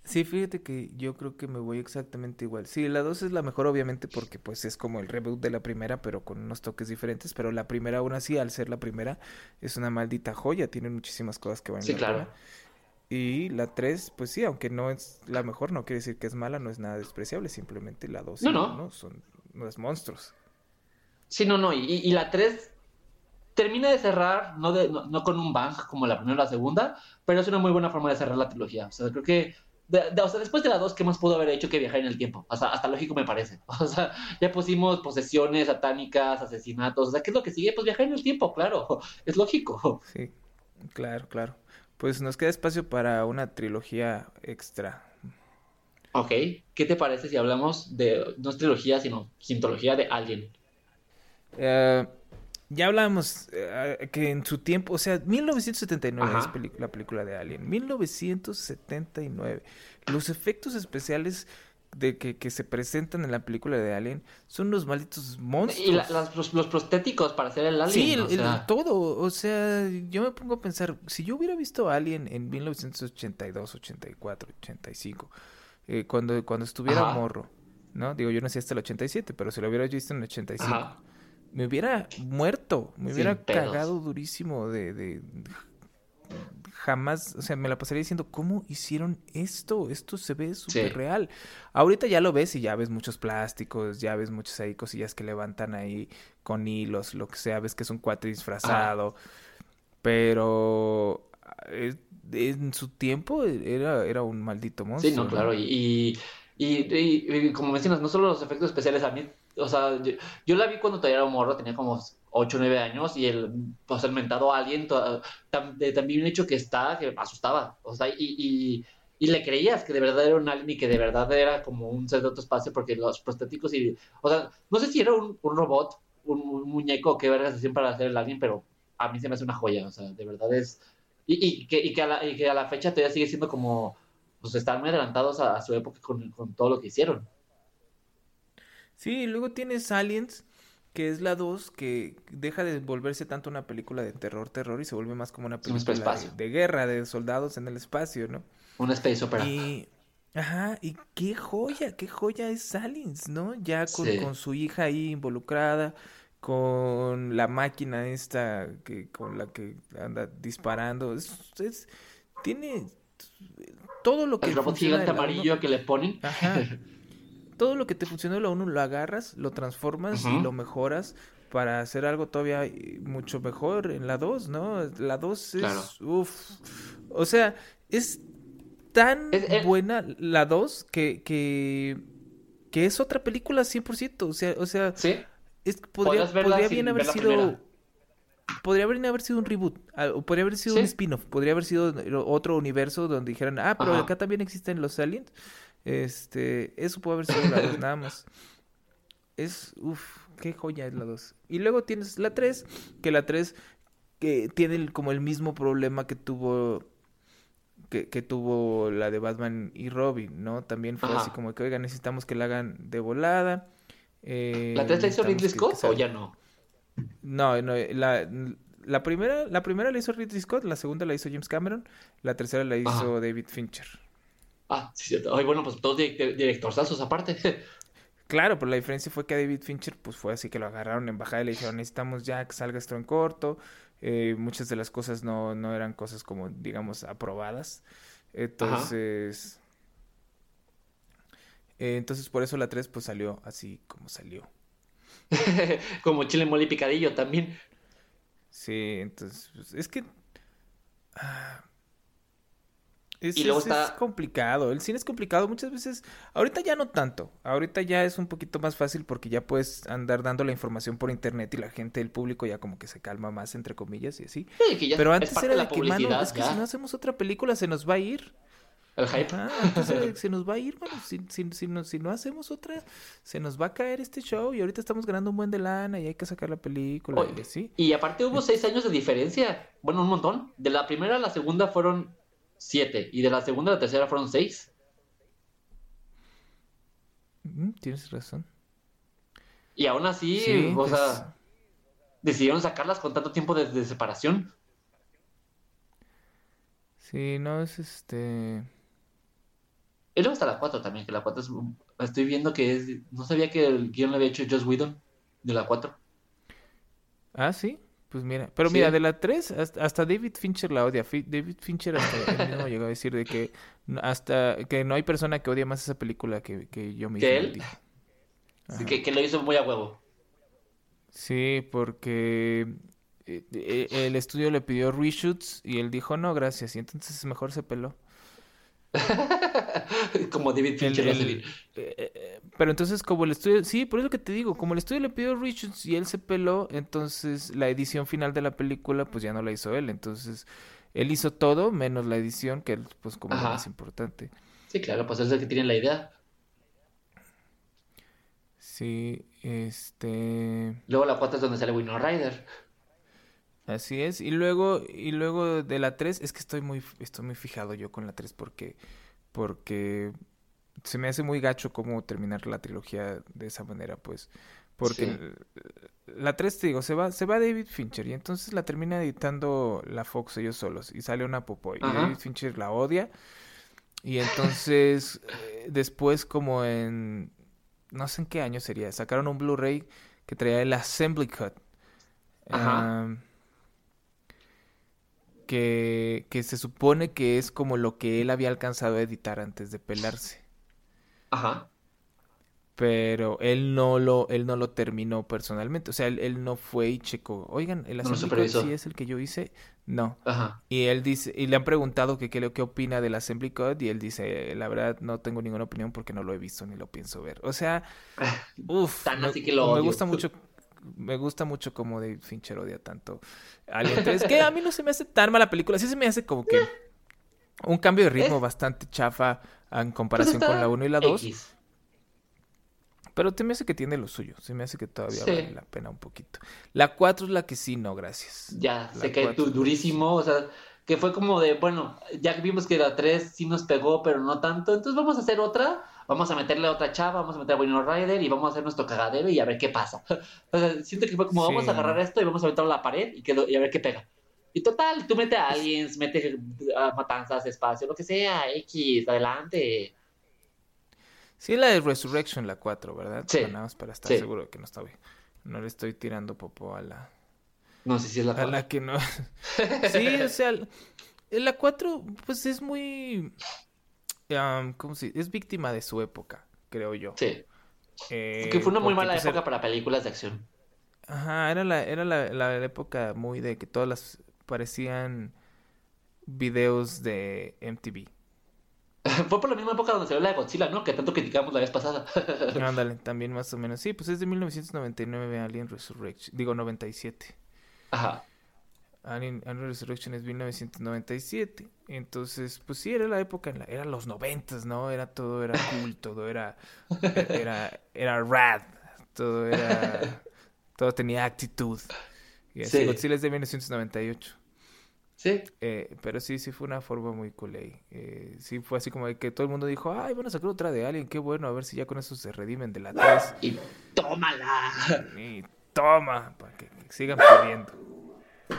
Speaker 3: Sí, fíjate que yo creo que me voy exactamente igual. Sí, la 2 es la mejor obviamente porque pues es como el reboot de la primera, pero con unos toques diferentes, pero la primera aún así, al ser la primera, es una maldita joya, tiene muchísimas cosas que valen
Speaker 2: Sí,
Speaker 3: la
Speaker 2: claro.
Speaker 3: Y la 3, pues sí, aunque no es la mejor, no quiere decir que es mala, no es nada despreciable, simplemente la 2
Speaker 2: No, no.
Speaker 3: son unos monstruos.
Speaker 2: Sí, no, no. Y, y la 3 termina de cerrar, no, de, no, no con un bang como la primera o la segunda, pero es una muy buena forma de cerrar la trilogía. O sea, creo que. De- de- o sea, después de la 2, ¿qué más pudo haber hecho que viajar en el tiempo? Hasta, hasta lógico me parece. <laughs> O sea, ya pusimos posesiones satánicas, asesinatos. O sea, ¿qué es lo que sigue? Pues viajar en el tiempo, claro. <laughs> Es lógico.
Speaker 3: Sí, claro, claro. Pues nos queda espacio para una trilogía extra.
Speaker 2: Ok. ¿Qué te parece si hablamos de, no es trilogía, sino quintología de Alien?
Speaker 3: Eh, ya hablábamos eh, que en su tiempo, o sea, 1979
Speaker 2: Ajá.
Speaker 3: es la película de Alien, 1979. Los efectos especiales de que, que se presentan en la película de Alien son unos malditos monstruos.
Speaker 2: Y la- las- los, los prostéticos para hacer el Alien.
Speaker 3: Sí, el-
Speaker 2: o
Speaker 3: el-
Speaker 2: sea,
Speaker 3: todo, o sea, yo me pongo a pensar, si yo hubiera visto Alien en 1982, 84, 85, eh, cuando, cuando estuviera
Speaker 2: Ajá.
Speaker 3: morro, ¿no? Digo, yo nací hasta el 87, pero si lo hubiera visto en el 85,
Speaker 2: Ajá.
Speaker 3: Me hubiera muerto, me hubiera cagado durísimo de, de- Jamás, o sea, me la pasaría diciendo, ¿cómo hicieron esto? Esto se ve súper
Speaker 2: Sí.
Speaker 3: real. Ahorita ya lo ves y ya ves muchos plásticos, ya ves muchas ahí cosillas que levantan ahí con hilos, lo que sea, ves que es un cuate disfrazado. Pero eh, en su tiempo era, era un maldito monstruo.
Speaker 2: Sí, no, claro. Y, y, y- y- y como mencionas, no solo los efectos especiales, a mí, o sea, yo, yo la vi cuando todavía era morro, tenía como 8 o 9 años, y el, pues, el mentado Alien, to- tan hecho que está, que me asustaba. O sea, y, y, le creías que de verdad era un alien y que de verdad era como un ser de otro espacio, porque los prostéticos y, o sea, no sé si era un, un robot, un, muñeco, qué vergas hacían para hacer el alien, pero a mí se me hace una joya, o sea, de verdad es... Y, y, que a la, y que a la fecha todavía sigue siendo como, pues están muy adelantados a, a su época con, con todo lo que hicieron.
Speaker 3: Sí, y luego tienes Aliens, que es la 2, que deja de volverse tanto una película de terror, terror, y se vuelve más como una
Speaker 2: Un
Speaker 3: película de, guerra, de soldados en el espacio, ¿no?
Speaker 2: Una space opera.
Speaker 3: Y, ajá, y qué joya, qué joya es Aliens, ¿no? Ya con,
Speaker 2: Sí.
Speaker 3: con su hija ahí involucrada, con la máquina esta que con la que anda disparando. Es, es- tiene todo lo que
Speaker 2: El robot gigante amarillo que le ponen.
Speaker 3: Ajá. <laughs> Todo lo que te funcionó de la 1 lo agarras, lo transformas y lo mejoras para hacer algo todavía eh, mucho mejor en la 2, ¿no? La 2 es...
Speaker 2: Claro.
Speaker 3: Uf. O sea, es tan
Speaker 2: Es- es-
Speaker 3: buena la 2 que, que, que es otra película 100%. O sea, o sea
Speaker 2: Sí.
Speaker 3: es, podría, bien haber sido...
Speaker 2: primera.
Speaker 3: Podría haber sido un reboot, o podría haber sido
Speaker 2: Sí.
Speaker 3: un spin-off, podría haber sido otro universo donde dijeran, ah, pero
Speaker 2: Ajá.
Speaker 3: acá también existen los aliens. Este, eso puede haber sido la 2 nada más. Es, uff, qué joya es la 2. Y luego tienes la 3, que la 3 que tiene el- como el mismo problema que tuvo que, que tuvo la de Batman y Robin, ¿no? También fue
Speaker 2: Ajá.
Speaker 3: así como que, oiga, necesitamos que la hagan de volada. eh,
Speaker 2: ¿La 3 la hizo Ridley
Speaker 3: que- que
Speaker 2: Scott o ya no?
Speaker 3: no, no, la, la primera, la primera la hizo Ridley Scott, la segunda la hizo James Cameron, la tercera la hizo
Speaker 2: Ajá.
Speaker 3: David Fincher.
Speaker 2: Ah, sí, cierto. Ay, bueno, pues todos direct- directorzazos aparte. <laughs>
Speaker 3: Claro, pero la diferencia fue que a David Fincher, pues fue así que lo agarraron en bajada y le dijeron, necesitamos ya que salga esto en corto. Eh, muchas de las cosas no, no eran cosas como, digamos, aprobadas. Entonces, eh, entonces por eso la 3 pues salió así como salió. <laughs>
Speaker 2: Como chile mole y picadillo también.
Speaker 3: Sí, entonces, pues, es que... ah, es,
Speaker 2: Y luego
Speaker 3: es-
Speaker 2: está-
Speaker 3: es complicado, el cine es complicado muchas veces, ahorita ya no tanto, ahorita ya es un poquito más fácil porque ya puedes andar dando la información por internet y la gente, el público ya como que se calma más, entre comillas, y así.
Speaker 2: Sí, que ya
Speaker 3: Pero
Speaker 2: es
Speaker 3: antes era
Speaker 2: de la
Speaker 3: que, mano, es que
Speaker 2: ya.
Speaker 3: si no hacemos otra película se nos va a ir.
Speaker 2: El hype.
Speaker 3: Ajá, entonces <laughs> se nos va a ir, mano. Si, si, si no, si no hacemos otra, se nos va a caer este show y ahorita estamos ganando un buen de lana y hay que sacar la película
Speaker 2: Oye,
Speaker 3: y así.
Speaker 2: Y aparte hubo seis años de diferencia. Bueno, un montón. De la primera a la segunda fueron siete. Y de la segunda a la tercera fueron seis.
Speaker 3: Mm, tienes razón.
Speaker 2: Y aún así,
Speaker 3: Sí,
Speaker 2: o
Speaker 3: pues,
Speaker 2: sea, decidieron sacarlas con tanto tiempo de, de separación.
Speaker 3: Sí, no es este.
Speaker 2: Y luego está la 4 también, que la 4 es... Estoy viendo que es... No sabía que el guion lo había hecho Joss Whedon de la 4.
Speaker 3: Ah, sí. Pues mira, pero
Speaker 2: Sí.
Speaker 3: mira, de la 3 hasta, hasta David Fincher la odia. David Fincher hasta él mismo llegó a decir de que hasta que no hay persona que odie más esa película que, que yo mismo.
Speaker 2: ¿Que él?
Speaker 3: Ajá.
Speaker 2: que, que lo hizo muy a huevo.
Speaker 3: Sí, porque eh, eh, el estudio le pidió reshoots y él dijo no, gracias. Y entonces mejor se peló. <laughs>
Speaker 2: Como David Fincher
Speaker 3: el- eh, eh, pero entonces como el estudio, sí, por eso que te digo, como el estudio le pidió reshoots y él se peló, entonces la edición final de la película pues ya no la hizo él, entonces él hizo todo menos la edición que pues como lo más importante.
Speaker 2: Sí, claro, pues es el que tiene la idea.
Speaker 3: Sí, este,
Speaker 2: Luego la 4 es donde sale Winona Ryder.
Speaker 3: Así es. Y luego y luego de la 3 es que estoy muy estoy muy fijado yo con la 3 porque porque se me hace muy gacho cómo terminar la trilogía de esa manera, pues. Porque
Speaker 2: Sí.
Speaker 3: la 3, te digo, se va, se va David Fincher y entonces la termina editando la Fox ellos solos y sale una popó y. David Fincher la odia y entonces eh, después como en, no sé en qué año sería, sacaron un Blu-ray que traía el Assembly Cut.
Speaker 2: Ajá.
Speaker 3: Que, que se supone que es como lo que él había alcanzado a editar antes de pelarse.
Speaker 2: Ajá.
Speaker 3: Pero él no lo, él no lo terminó personalmente. O sea, él, él no fue y checó. Oigan, el Assembly
Speaker 2: supervisó.
Speaker 3: sí es el que yo hice. No.
Speaker 2: Ajá.
Speaker 3: Y él dice, y le han preguntado que qué, qué opina del Assembly Cut, y él dice, la verdad no tengo ninguna opinión porque no lo he visto ni lo pienso ver. O sea, <laughs> uff,
Speaker 2: Tan
Speaker 3: me,
Speaker 2: así que lo
Speaker 3: me gusta mucho, me gusta mucho como David Fincher odia tanto Alien 3, que a mí no se me hace tan mala película, sí se me hace como que un cambio de ritmo bastante chafa en comparación
Speaker 2: Pues
Speaker 3: con
Speaker 2: está
Speaker 3: la 1 y la 2.
Speaker 2: X.
Speaker 3: Pero te me hace que tiene lo suyo. Se me hace que todavía
Speaker 2: Sí.
Speaker 3: vale la pena un poquito. La 4 es la que sí, no, gracias.
Speaker 2: Ya,
Speaker 3: La
Speaker 2: se cae du- durísimo. O sea, que fue como de, bueno, ya vimos que la 3 sí nos pegó, pero no tanto. Entonces vamos a hacer otra. Vamos a meterle a otra chava, vamos a meter a Winona Ryder y vamos a hacer nuestro cagadero y a ver qué pasa. <laughs> O sea, siento que fue como, vamos a agarrar esto y vamos a meterlo a la pared y, que lo- y a ver qué pega. Y total, tú mete a aliens, mete a matanzas, espacio, lo que sea, X, adelante.
Speaker 3: Sí, la de Resurrection, la 4, ¿verdad?
Speaker 2: Sí.
Speaker 3: Nada más para estar
Speaker 2: Sí.
Speaker 3: seguro de que no estaba, No le estoy tirando popo a la...
Speaker 2: No sé si es la
Speaker 3: A
Speaker 2: 4.
Speaker 3: la que no. <laughs> sí, o sea, la 4, pues es muy. Am, ¿Cómo se dice? Es víctima de su época, creo yo.
Speaker 2: Sí.
Speaker 3: Eh,
Speaker 2: que fue una muy mala
Speaker 3: pues,
Speaker 2: época
Speaker 3: era-
Speaker 2: para películas de acción.
Speaker 3: Ajá, era la, era la, la época muy de que todas las parecían videos de MTV. <laughs>
Speaker 2: Fue por la misma época donde salió la de Godzilla, ¿no? Que tanto criticamos la vez pasada. <laughs>
Speaker 3: Ándale, también más o menos. Sí, pues es de 1999 Alien Resurrection. Digo, 97.
Speaker 2: Ajá.
Speaker 3: Alien, Alien Resurrection es 1997. Entonces, pues sí, era la época, en la, era los noventas, ¿no? Era todo, era cool, <laughs> todo era, era, era rad, todo era, todo tenía actitud. Y así,
Speaker 2: Sí.
Speaker 3: Godzilla es de 1998.
Speaker 2: Sí.
Speaker 3: Eh, pero sí, sí fue una forma muy cool ahí. Eh, sí fue así como que todo el mundo dijo, ay, van a sacar otra de Alien, qué bueno, a ver si ya con eso se redimen de la 3.
Speaker 2: Y tómala.
Speaker 3: Y toma, para que sigan perdiendo.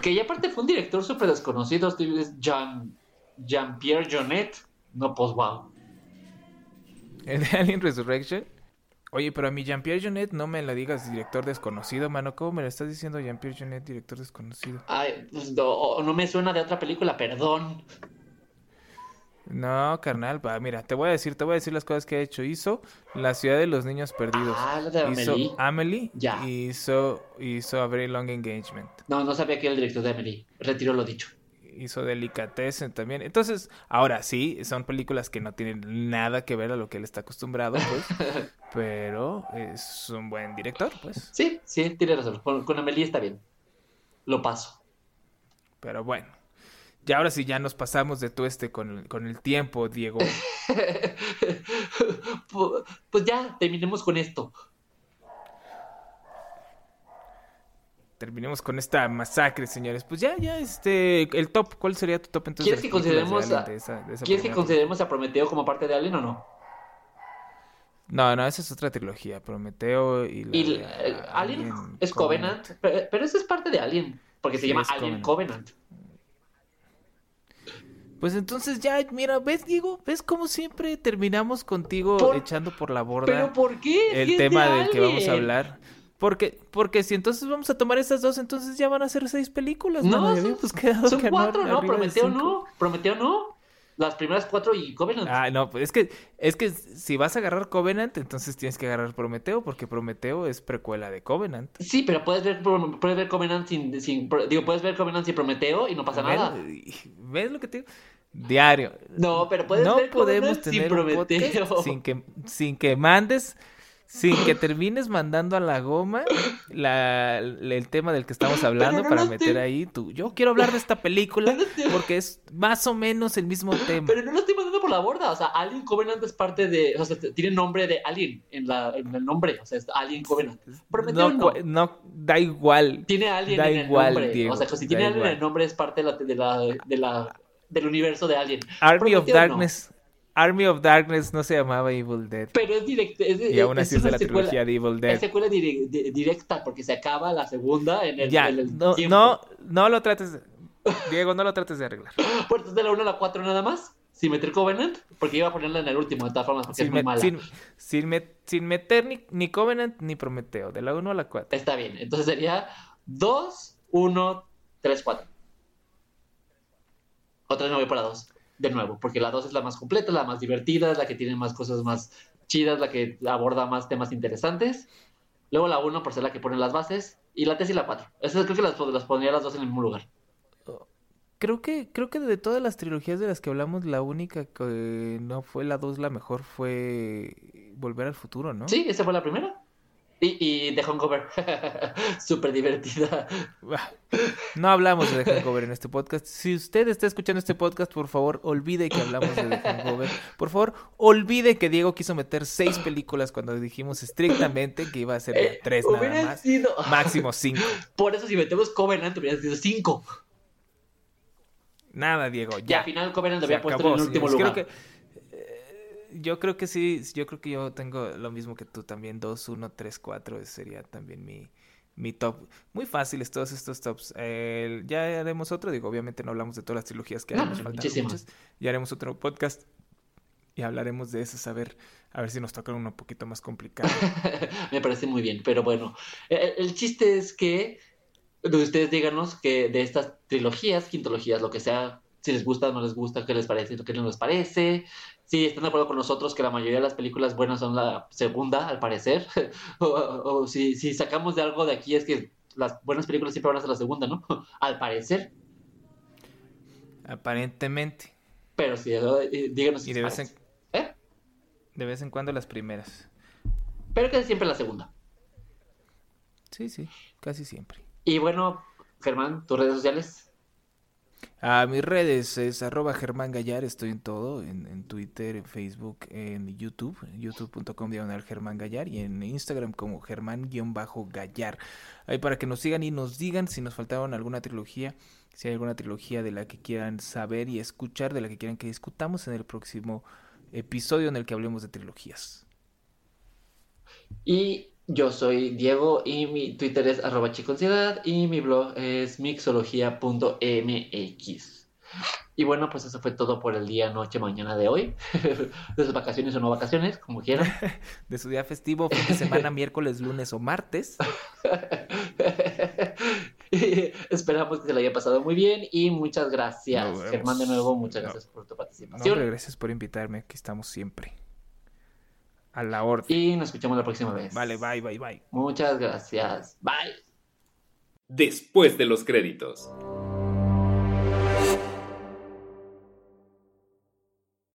Speaker 2: Que ya aparte fue un director súper desconocido. es Jean, Jean-Pierre Jonet. No, pues wow.
Speaker 3: El <laughs> de Alien Resurrection. Oye, pero a mi Jean-Pierre Jonet no me la digas director desconocido, mano. ¿Cómo me lo estás diciendo Jean-Pierre Jonet, director desconocido?
Speaker 2: Ay, pues no, no me suena de otra película, perdón.
Speaker 3: No, carnal, va, mira, te voy a decir, te voy a decir las cosas que ha hecho. Hizo La ciudad de los niños perdidos.
Speaker 2: Ah, la de
Speaker 3: hizo
Speaker 2: Amelie.
Speaker 3: Amelie.
Speaker 2: Ya.
Speaker 3: Hizo, hizo A Very Long Engagement.
Speaker 2: No, no sabía que era el director de Emily. Retiro lo dicho.
Speaker 3: Hizo Delicatessen también. Entonces, ahora sí, son películas que no tienen nada que ver a lo que él está acostumbrado, pues. <laughs> pero es un buen director, pues.
Speaker 2: Sí, sí, tiene razón. Con, con Amelie está bien. Lo paso.
Speaker 3: Pero bueno. Y ahora sí ya nos pasamos de todo este con el, con el tiempo, Diego. <laughs>
Speaker 2: Pu- pues ya, terminemos con esto.
Speaker 3: Terminemos con esta masacre, señores. Pues ya, ya, este, el top, ¿cuál sería tu top entonces?
Speaker 2: ¿Quieres que
Speaker 3: de
Speaker 2: consideremos
Speaker 3: Alien
Speaker 2: a-
Speaker 3: de esa- de esa
Speaker 2: ¿Quieres que consideremos a Prometeo como parte de Alien o no?
Speaker 3: No, no, esa es otra trilogía, Prometeo y la
Speaker 2: Y
Speaker 3: de
Speaker 2: Alien es Covenant, pero, pero eso es parte de Alien, porque se llama Alien
Speaker 3: Covenant.
Speaker 2: Covenant.
Speaker 3: Pues entonces ya, mira, ¿ves, Diego? ¿Ves cómo siempre terminamos contigo
Speaker 2: Por-
Speaker 3: echando por la borda
Speaker 2: ¿Pero por qué?
Speaker 3: El tema
Speaker 2: de
Speaker 3: del que vamos a hablar? Porque, porque si entonces vamos a tomar estas dos, entonces ya van a ser seis películas,
Speaker 2: No,
Speaker 3: ya
Speaker 2: son,
Speaker 3: habíamos quedado
Speaker 2: son cuatro, ¿no?
Speaker 3: cinco.
Speaker 2: no. Prometeo no. Las primeras cuatro y Covenant.
Speaker 3: Ah, no, pues es que, es que si vas a agarrar Covenant, entonces tienes que agarrar Prometeo, porque Prometeo es precuela de Covenant.
Speaker 2: Sí, pero puedes ver, puedes ver Covenant sin, sin- digo, puedes ver Covenant sin Prometeo y no pasa nada.
Speaker 3: ¿Ves, ¿Ves lo que te digo? Diario.
Speaker 2: No, pero puedes
Speaker 3: no
Speaker 2: ver
Speaker 3: podemos
Speaker 2: Covenant sin
Speaker 3: tener un podcast
Speaker 2: Prometeo.
Speaker 3: sin que, sin que mandes, sin que termines mandando a la goma la, el tema del que estamos hablando
Speaker 2: no
Speaker 3: para meter
Speaker 2: estoy-
Speaker 3: ahí tú. Yo quiero hablar de esta película
Speaker 2: No lo estoy-
Speaker 3: porque es más o menos el mismo tema.
Speaker 2: Pero no lo estoy mandando por la borda. O sea, Alien Covenant es parte de. O sea, tiene nombre de Alien en, la, en el nombre. O sea, es Alien Covenant.
Speaker 3: No,
Speaker 2: no.
Speaker 3: no, da igual.
Speaker 2: Tiene Alien
Speaker 3: Da
Speaker 2: en el
Speaker 3: igual,
Speaker 2: nombre.
Speaker 3: Diego,
Speaker 2: o sea, que si tiene Alien en el nombre es parte de la, de la, de la- del universo de Alien.
Speaker 3: Army of. Darkness. Army of Darkness no se llamaba Evil Dead.
Speaker 2: Pero es directo. Es,
Speaker 3: Y aún así es de la
Speaker 2: secuela-
Speaker 3: trilogía de Evil
Speaker 2: Es
Speaker 3: Dead.
Speaker 2: secuela dire- di- directa porque se acaba la segunda en el,
Speaker 3: Ya,
Speaker 2: en el
Speaker 3: no,
Speaker 2: tiempo.
Speaker 3: no, no lo trates de... Diego, no lo trates de arreglar. <laughs>
Speaker 2: Pues es de la 1 a la 4 nada más. Sin meter Covenant. Porque iba a ponerla en el último, de todas formas, porque es
Speaker 3: Sin,
Speaker 2: muy
Speaker 3: met-
Speaker 2: mala.
Speaker 3: sin, sin met- sin meter ni, ni Covenant ni Prometeo, de la 1 a la 4.
Speaker 2: Está bien. Entonces sería 2, 1, 3, 4. Otra vez me voy para 2. De nuevo, porque la 2 es la más completa, la más divertida, la que tiene más cosas más chidas, la que aborda más temas interesantes. Luego la 1 por ser la que pone las bases. Y la 3 y la 4. Esas creo que las, las pondría las dos en el mismo lugar.
Speaker 3: Creo que, creo que de todas las trilogías de las que hablamos, la única que no fue la 2 la mejor fue Volver al Futuro, ¿no?
Speaker 2: Sí, esa fue la primera. Y, y The Hangover. <laughs> Súper divertida.
Speaker 3: No hablamos de The Hangover en este podcast. Si usted está escuchando este podcast, por favor, olvide que hablamos de The Hangover. Por favor, olvide que Diego quiso meter seis películas cuando dijimos estrictamente que iba a ser
Speaker 2: Eh,
Speaker 3: tres nada más.
Speaker 2: sido-
Speaker 3: Máximo cinco.
Speaker 2: Por eso si metemos Covenant hubiera sido 5.
Speaker 3: Nada, Diego,
Speaker 2: Y
Speaker 3: ya.
Speaker 2: al final Covenant lo había puesto
Speaker 3: acabó,
Speaker 2: en el último
Speaker 3: señores.
Speaker 2: lugar.
Speaker 3: Creo que, yo creo que sí, yo creo que yo tengo lo mismo que tú también, 2, 1, 3, 4, sería también mi, mi top. Muy fáciles todos estos tops. Eh, ya haremos otro, digo, obviamente no hablamos de todas las trilogías que hay,
Speaker 2: No, muchísimas.
Speaker 3: muchas. Ya haremos otro podcast y hablaremos de eso, a ver, a ver si nos toca uno un poquito más complicado. <laughs>
Speaker 2: Me parece muy bien, pero bueno, el, el chiste es que ustedes díganos que de estas trilogías, quintologías, lo que sea, si les gusta no les gusta, qué les parece, qué no les parece, si están de acuerdo con nosotros que la mayoría de las películas buenas son la segunda, al parecer, <laughs> o, o si, si, sacamos de algo de aquí es que las buenas películas siempre van a ser la segunda, ¿no? <laughs> al parecer.
Speaker 3: Aparentemente.
Speaker 2: Pero sí, eh, díganos si
Speaker 3: y de vez, en, ¿Eh? de vez en cuando las primeras.
Speaker 2: Pero que siempre la segunda.
Speaker 3: Sí, sí, casi siempre.
Speaker 2: Y bueno, Germán, tus redes sociales.
Speaker 3: A mis redes es arroba Germán Gallar, estoy en todo, en, en Twitter, en Facebook, en YouTube, youtube.com diagonal Germán Gallar y en Instagram como Germán-Gallar. Ahí para que nos sigan y nos digan si nos faltaron alguna trilogía, si hay alguna trilogía de la que quieran saber y escuchar, de la que quieran que discutamos en el próximo episodio en el que hablemos de trilogías.
Speaker 2: Y yo soy Diego y mi Twitter es arroba y mi blog es mixología.mx. Y bueno, pues eso fue todo por el día, noche, mañana de hoy. <laughs> De sus vacaciones o no vacaciones, como quieran. <laughs>
Speaker 3: De su día festivo, fin de semana, <laughs> miércoles, lunes o martes.
Speaker 2: esperamos que se le haya pasado muy bien y muchas gracias. Germán, de nuevo, muchas gracias por tu participación.
Speaker 3: No, gracias por invitarme, aquí estamos siempre. A la orden.
Speaker 2: Y nos escuchamos la próxima vez.
Speaker 3: Vale, bye, bye, bye.
Speaker 2: Muchas gracias. Bye.
Speaker 1: Después de los créditos.